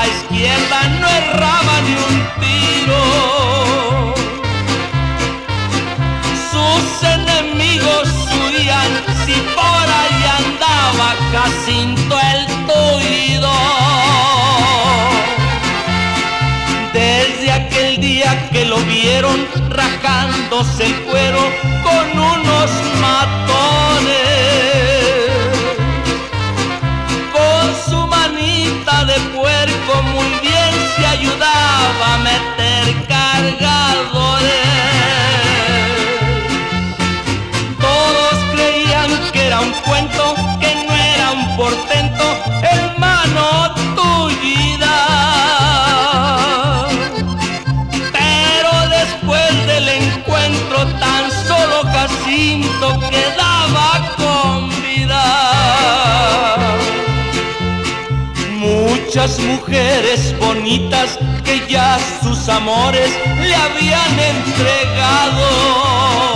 la izquierda no erraba ni un tiro. Sus enemigos huían si por ahí andaba Jacinto el Tuido. Desde aquel día que lo vieron rajándose el cuero con unos matos portento, hermano tullida. Pero después del encuentro tan solo Jacinto quedaba con vida. Muchas mujeres bonitas que ya sus amores le habían entregado.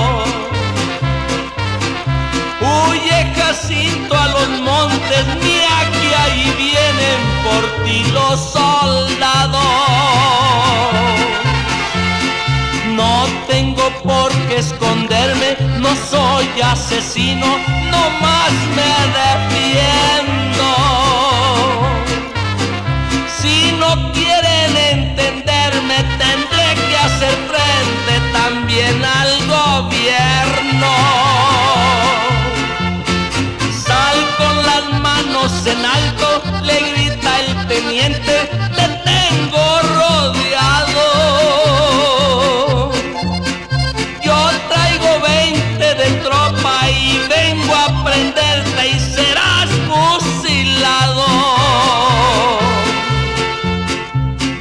Ti los soldados. No tengo por qué esconderme, no soy asesino, no más me defiendo. Teniente, te tengo rodeado. Yo traigo 20 de tropa y vengo a prenderte y serás fusilado.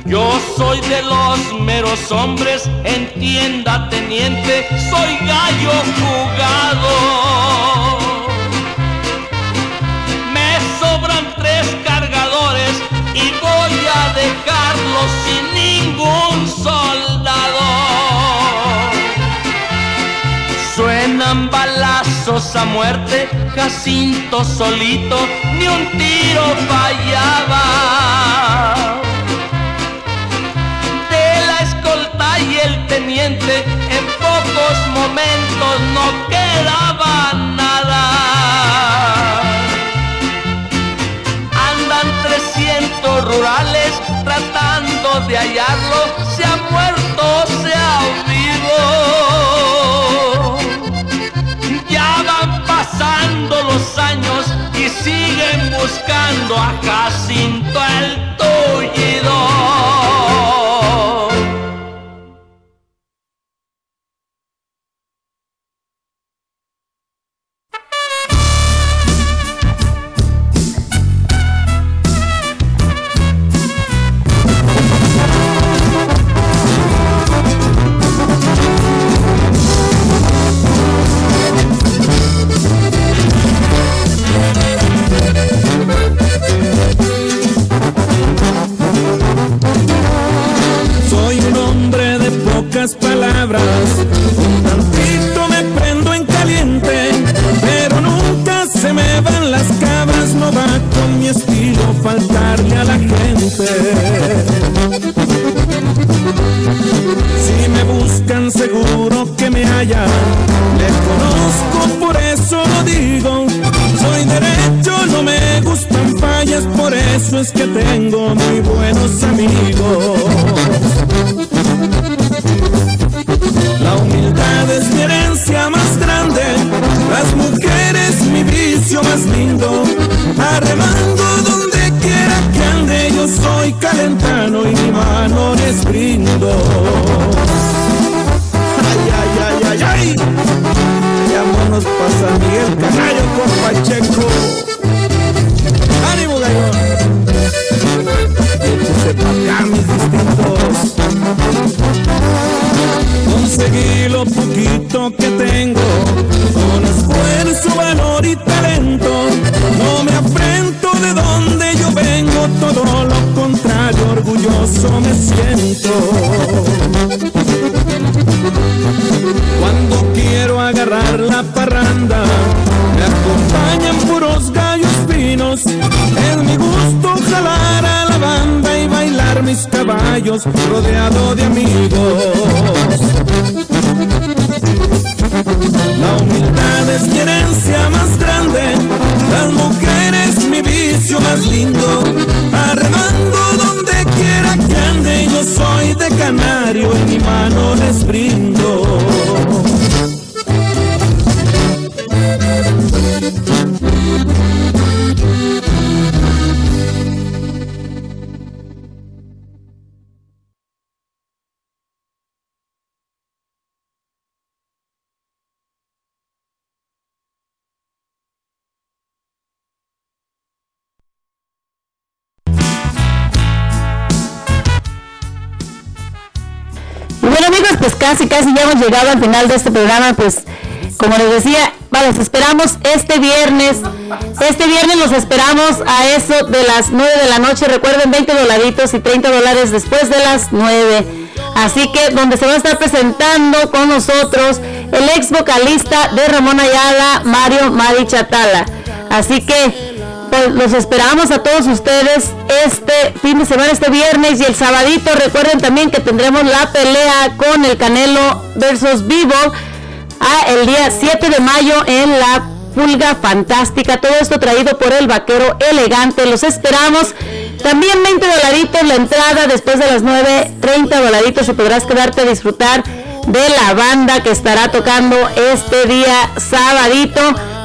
Yo soy de los meros hombres, entienda teniente, soy gallo jugado. Sin ningún soldado. Suenan balazos a muerte, Jacinto solito, ni un tiro fallaba. De la escolta y el teniente, en pocos momentos no quedaba nada. Andan 300 rurales de hallarlo, se ha muerto, se ha. Ya van pasando los años y siguen buscando a Jacinto el tullido. Que me hallan, le conozco, por eso lo digo. Soy derecho, no me gustan fallas, por eso es que tengo muy buenos amigos. La humildad es mi herencia más grande, las mujeres mi vicio más lindo. Arremando donde quiera que ande, yo soy calentano y mi mano les brindo. Vámonos pa' San Miguel, canario con Pacheco. ¡Ánimo, gallón! Échese pa' acá, mis distintos. Conseguí lo poquito que tengo con esfuerzo, valor y talento. No me afrento de donde yo vengo, todo lo contrario, orgulloso me siento. Cuando quiero agarrar la parranda, me acompañan puros gallos finos. Es mi gusto jalar a la banda y bailar mis caballos rodeado de amigos. La humildad es mi herencia más grande, las mujeres mi vicio más lindo. Soy de canario en mi mano les brindo. Casi casi ya hemos llegado al final de este programa, pues como les decía, vale, los esperamos este viernes. Este viernes los esperamos a eso de las 9 de la noche. Recuerden 20 dolaritos y 30 dólares después de las 9. Así que donde se va a estar presentando con nosotros el ex vocalista de Ramón Ayala, Mario Mari Chatala. Así que los esperamos a todos ustedes este fin de semana, este viernes y el sabadito. Recuerden también que tendremos la pelea con el Canelo versus Vivo a el día 7 de mayo en la Pulga Fantástica. Todo esto traído por el Vaquero Elegante. Los esperamos. También 20 dolaritos la entrada después de las 9, 30 dolaritos y podrás quedarte a disfrutar de la banda que estará tocando este día sabadito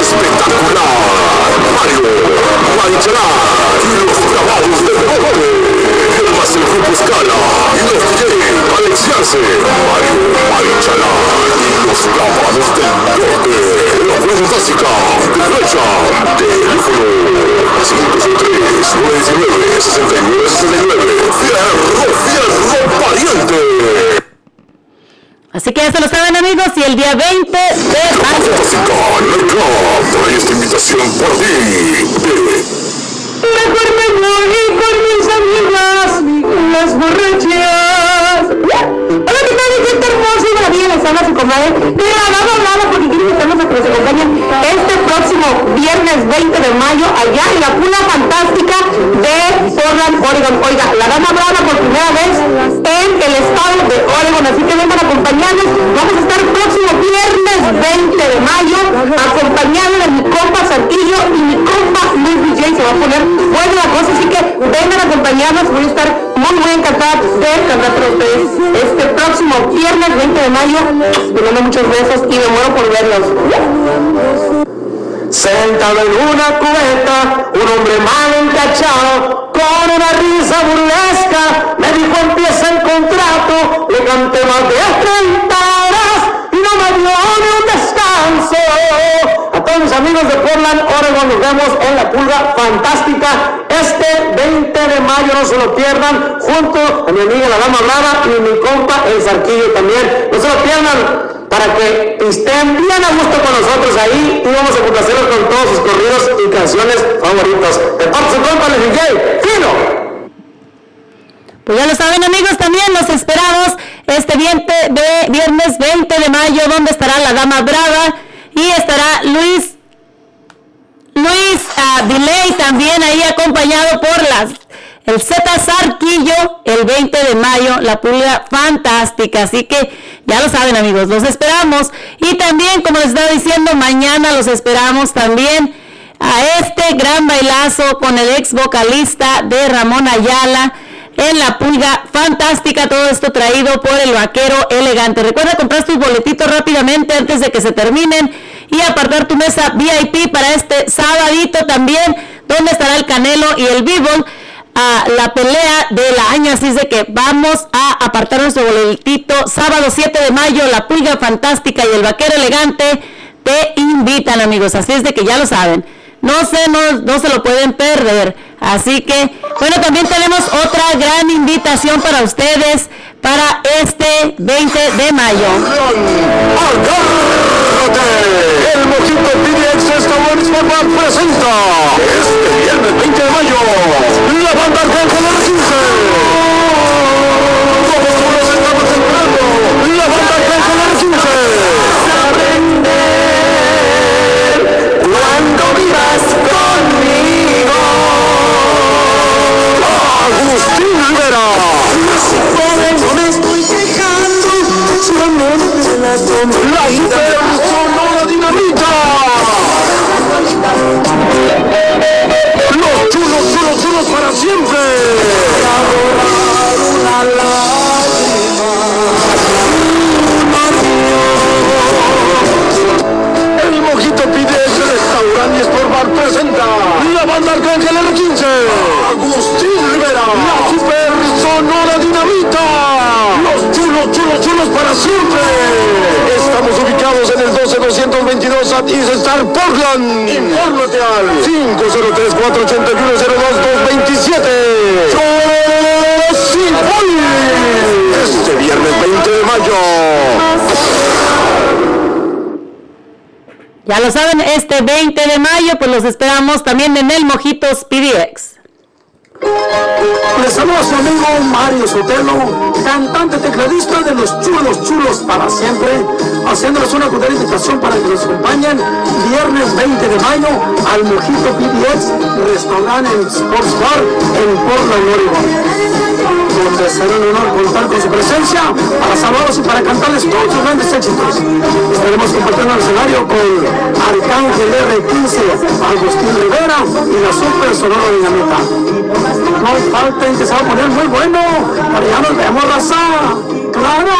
espectacular. Mario, Marichalá y los grabados del norte. El grupo Scala y los DJ Alex Yarse. Mario, Marichalá y los grabados del norte. La prueba fantástica de fecha. Teléfono 503 919 6969. Fierro, fierro, pariente. Así que ya se lo saben amigos y el día 20 de mayo. Trae esta invitación por ti. Mejor me voy amigas, las borrachas. Hola, ¿qué tal? Hermosa y maravilla, les habla su comadre. De la dama hablada porque a que este próximo viernes 20 de mayo allá en la Pula Fantástica de Portland, Oregon. Oiga, la dama hablada por primera vez en el estado de Oregon, así que vengan a acompañarnos. Vamos a estar el próximo viernes 20 de mayo acompañado de mi compa Santillo y mi compa Luis DJ. Se va a poner buena la cosa, así que vengan a acompañarnos. Voy a estar muy, muy encantada de cantar para este próximo viernes 20 de mayo. Les mando muchos besos y me muero por verlos. Sentado en una cubeta, un hombre mal encachado, con una risa burlesca, me dijo empieza el contrato, le canté más de 30 horas y no me dio ni un descanso. Amigos de Portland, Oregon, nos vemos en la pulga fantástica este 20 de mayo, no se lo pierdan, junto a mi amiga la dama Brava y mi compa el Zarquillo también. No se lo pierdan para que estén bien a gusto con nosotros ahí y vamos a complacerlos con todos sus corridos y canciones favoritos. De parte su compa, el DJ, Fino. Pues ya lo saben amigos, también los esperamos este viernes 20 de mayo, donde estará la Dama Brava y estará Luis Luis Delay también ahí acompañado por las el Z Sarquillo el 20 de mayo, la pulga fantástica. Así que ya lo saben amigos, los esperamos. Y también, como les estaba diciendo, mañana los esperamos también a este gran bailazo con el ex vocalista de Ramón Ayala en la pulga fantástica, todo esto traído por el vaquero elegante. Recuerda comprar tus boletitos rápidamente antes de que se terminen y apartar tu mesa VIP para este sabadito también, donde estará el Canelo y el Vivo a la pelea del año, así es de que vamos a apartar nuestro boletito sábado 7 de mayo, la pulga fantástica y el vaquero elegante te invitan, amigos. Así es de que ya lo saben. No se, no, no se lo pueden perder. Así que, bueno, también tenemos otra gran invitación para ustedes para este 20 de mayo. El Mojito PDX Formal presenta este viernes 20 de mayo. La banda Arcángel siempre. Estamos ubicados en el 12222 at East Star Portland. Infórmate al 503 481 02227 sí, hoy. Este viernes 20 de mayo. Ya lo saben, este 20 de mayo, pues los esperamos también en el Mojitos PDX. Les saluda su amigo Mario Sotelo, cantante tecladista de los chulos chulos para siempre, haciéndoles una cordial invitación para que nos acompañen viernes 20 de mayo al Mojito PDX, restaurante en Sports Bar en Portland, Oregon donde será un honor contar con su presencia para saludarlos y para cantarles todos sus grandes éxitos. Estaremos compartiendo el escenario con Arcángel R15, Agustín Rivera y la Super Sonora Dinamita. No falten que se va a poner muy bueno, para ya nos vemos raza. ¡Claro!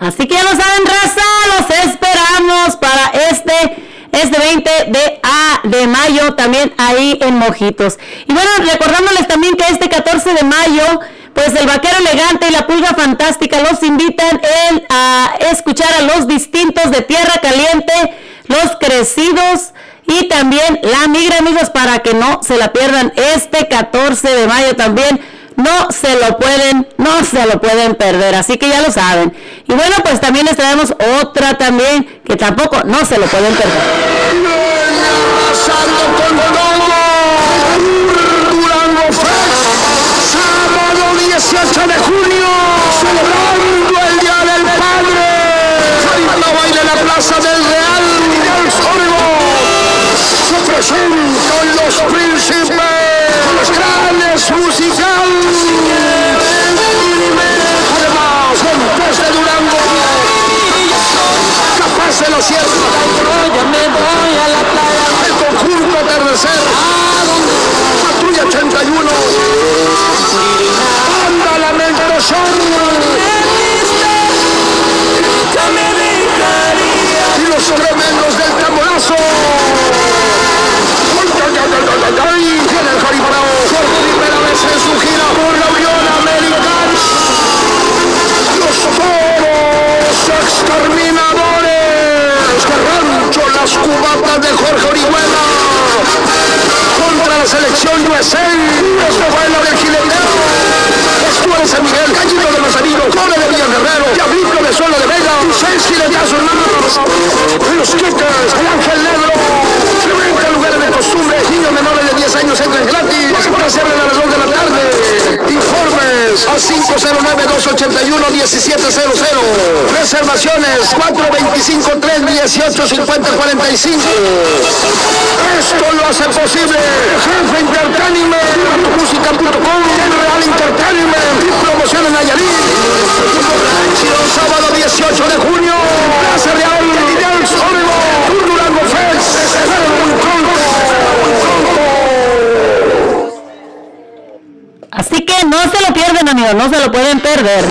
Así que ya lo saben, raza, los esperamos para este este 20 de, a, de mayo también ahí en Mojitos. Y bueno, recordándoles también que este 14 de mayo, pues el Vaquero Elegante y la Pulga Fantástica los invitan a escuchar a los distintos de Tierra Caliente, los crecidos y también la migra, amigos, para que no se la pierdan este 14 de mayo también. No se lo pueden, no se lo pueden perder, así que ya lo saben. Y bueno, pues también les traemos otra también que tampoco no se lo pueden perder. Pasando con todo. Durango Fest. Sábado 18 de junio. Celebrando el Día del Padre. Banda baile en la Plaza del Real. Oregon. Se presentan los príncipes. Los grandes musicales. Capaz de lo cierto. Ya me voy a la playa. El conjunto atardecer. De Jorge Orihuela contra la selección USA esto fue la del Giletero Estuvo de San Miguel, Gallito de Mazarino, Cole de Villa Guerrero, Diablito de Suelo de Vega, seis giletazos más los kickers, el Ángel Negro. 30 lugares de costumbre, niños menores de 10 años entran gratis, las puertas se abren a las 2 de la tarde. Informes al 509-281-1700 reservaciones 425-318-5045 esto lo hace posible. Jefe Entertainment Música.com Real Entertainment y Promociones Nayarit. Sábado 18 de junio Así que no se lo pierden, amigos, no se lo pueden perder.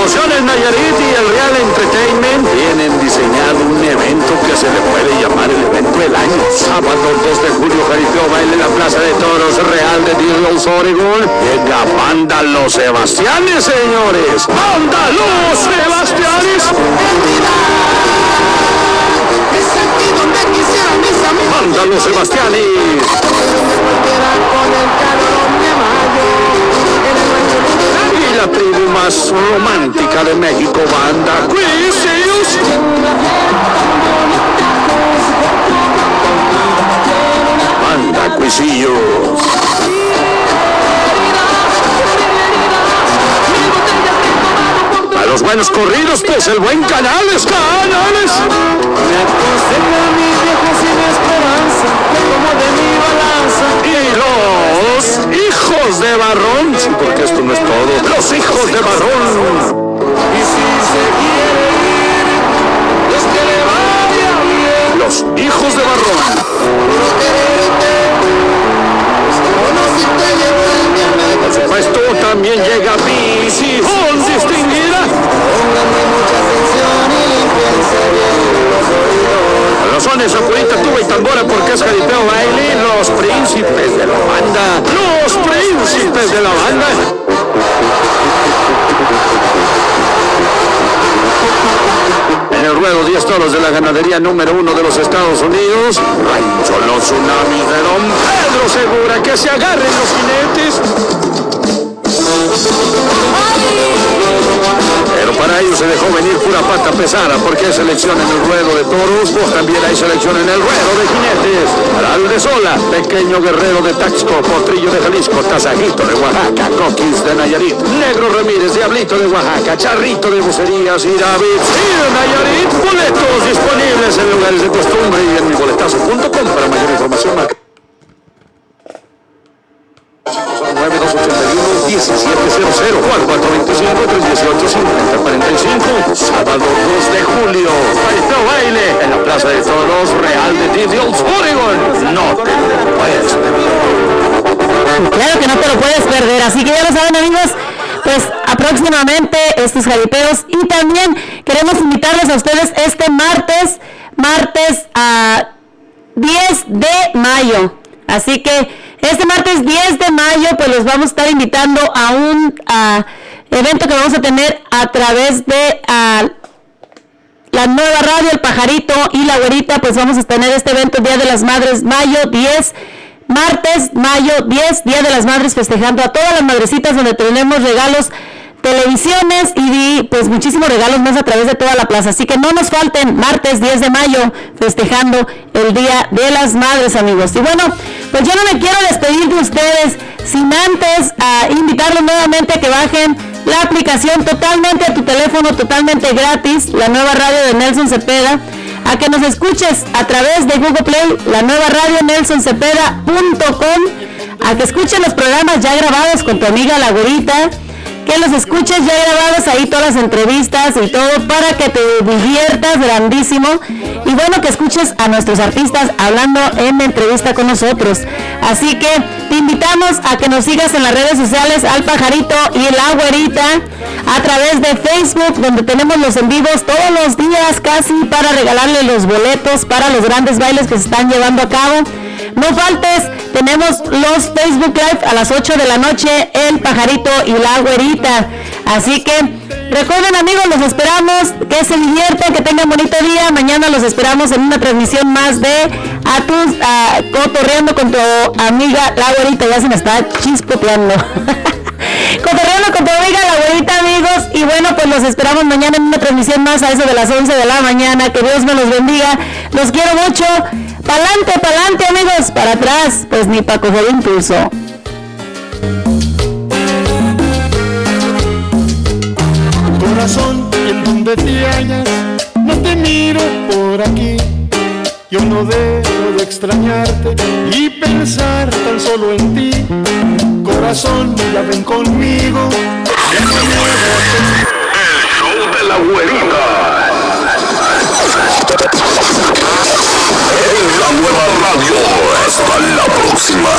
Promociones Nayarit y el Real Entertainment tienen diseñado un evento que se le puede llamar el evento del año. Sábado 2 de julio, jaripeo baile en la Plaza de Toros Real de Deals, Oregon. Llega Banda Los Sebastianes, señores. Banda Los Sebastianes. Banda Los Sebastianes. La tribu más romántica de México, Banda Quisius. Banda Cuisillos. A los buenos corridos, pues el buen Canales, Canales. Me mi viejo sin esperanza, como de mi balanza. Los hijos de Barrón, sí, porque esto no es todo. Los hijos de Barrón. Y si se quiere ir, es que le vaya bien. Los hijos de Barrón. Por supuesto, también llega Visión distinguida. A los sones, apurita, tuba y tambora, porque es jaripeo baile, los príncipes de la banda. Los príncipes de la banda. En el ruedo 10 toros de la ganadería número uno de los Estados Unidos, Rancho Los Tsunamis de Don Pedro Segura, que se agarren los jinetes. Pero para ello se dejó venir pura pata pesada porque hay selección en el ruedo de toros, pues también hay selección en el ruedo de jinetes. Aral de Sola, pequeño guerrero de Taxco, Potrillo de Jalisco, Tasajito de Oaxaca, Coquis de Nayarit, Negro Ramírez, Diablito de Oaxaca, Charrito de Bucerías y David sí, Nayarit. Boletos disponibles en lugares de costumbre y en mi boletazo.com para mayor información. 425-318-5045. Sábado 2 de julio. Jaripeo baile en la Plaza de Toros Real de Didions, Oregon. No te lo puedes perder. Claro que no te lo puedes perder, así que ya lo saben amigos, pues próximamente estos jaripeos y también queremos invitarles a ustedes este martes, martes a 10 de mayo. Así que este martes 10 de mayo pues los vamos a estar invitando a un evento que vamos a tener a través de la nueva radio El Pajarito y La Güerita, pues vamos a tener este evento Día de las Madres, mayo 10, martes, mayo 10, Día de las Madres, festejando a todas las madrecitas donde tenemos regalos, televisiones y pues muchísimos regalos más a través de toda la plaza. Así que no nos falten martes 10 de mayo festejando el Día de las Madres, amigos. Y bueno, pues yo no me quiero despedir de ustedes sin antes a invitarlos nuevamente a que bajen la aplicación totalmente a tu teléfono, totalmente gratis, la nueva radio de Nelson Cepeda, a que nos escuches a través de Google Play, la nueva radio nelsoncepeda.com, a que escuchen los programas ya grabados con tu amiga La Güerita, que los escuches ya grabados ahí todas las entrevistas y todo para que te diviertas grandísimo. Y bueno que escuches a nuestros artistas hablando en entrevista con nosotros. Así que te invitamos a que nos sigas en las redes sociales al pajarito y la güerita a través de Facebook donde tenemos los en vivos todos los días casi para regalarle los boletos para los grandes bailes que se están llevando a cabo no faltes, tenemos los Facebook Live a las 8 de la noche, el pajarito y la güerita. Así que recuerden amigos, los esperamos, que se diviertan, que tengan bonito día. Mañana los esperamos en una transmisión más de a tus cotorreando con tu amiga la güerita, ya se me está chispoteando. Cotorreando con tu amiga la güerita, amigos. Y bueno, pues los esperamos mañana en una transmisión más a eso de las 11 de la mañana. Que Dios me los bendiga. Los quiero mucho. Pa'lante, pa'lante, amigos. Para atrás, pues ni para coger impulso. Corazón, en donde te hallas, no te miro por aquí. Yo no dejo de extrañarte y pensar tan solo en ti. Corazón, ya ven conmigo. El show de la güerita. En la nueva radio. Hasta la próxima.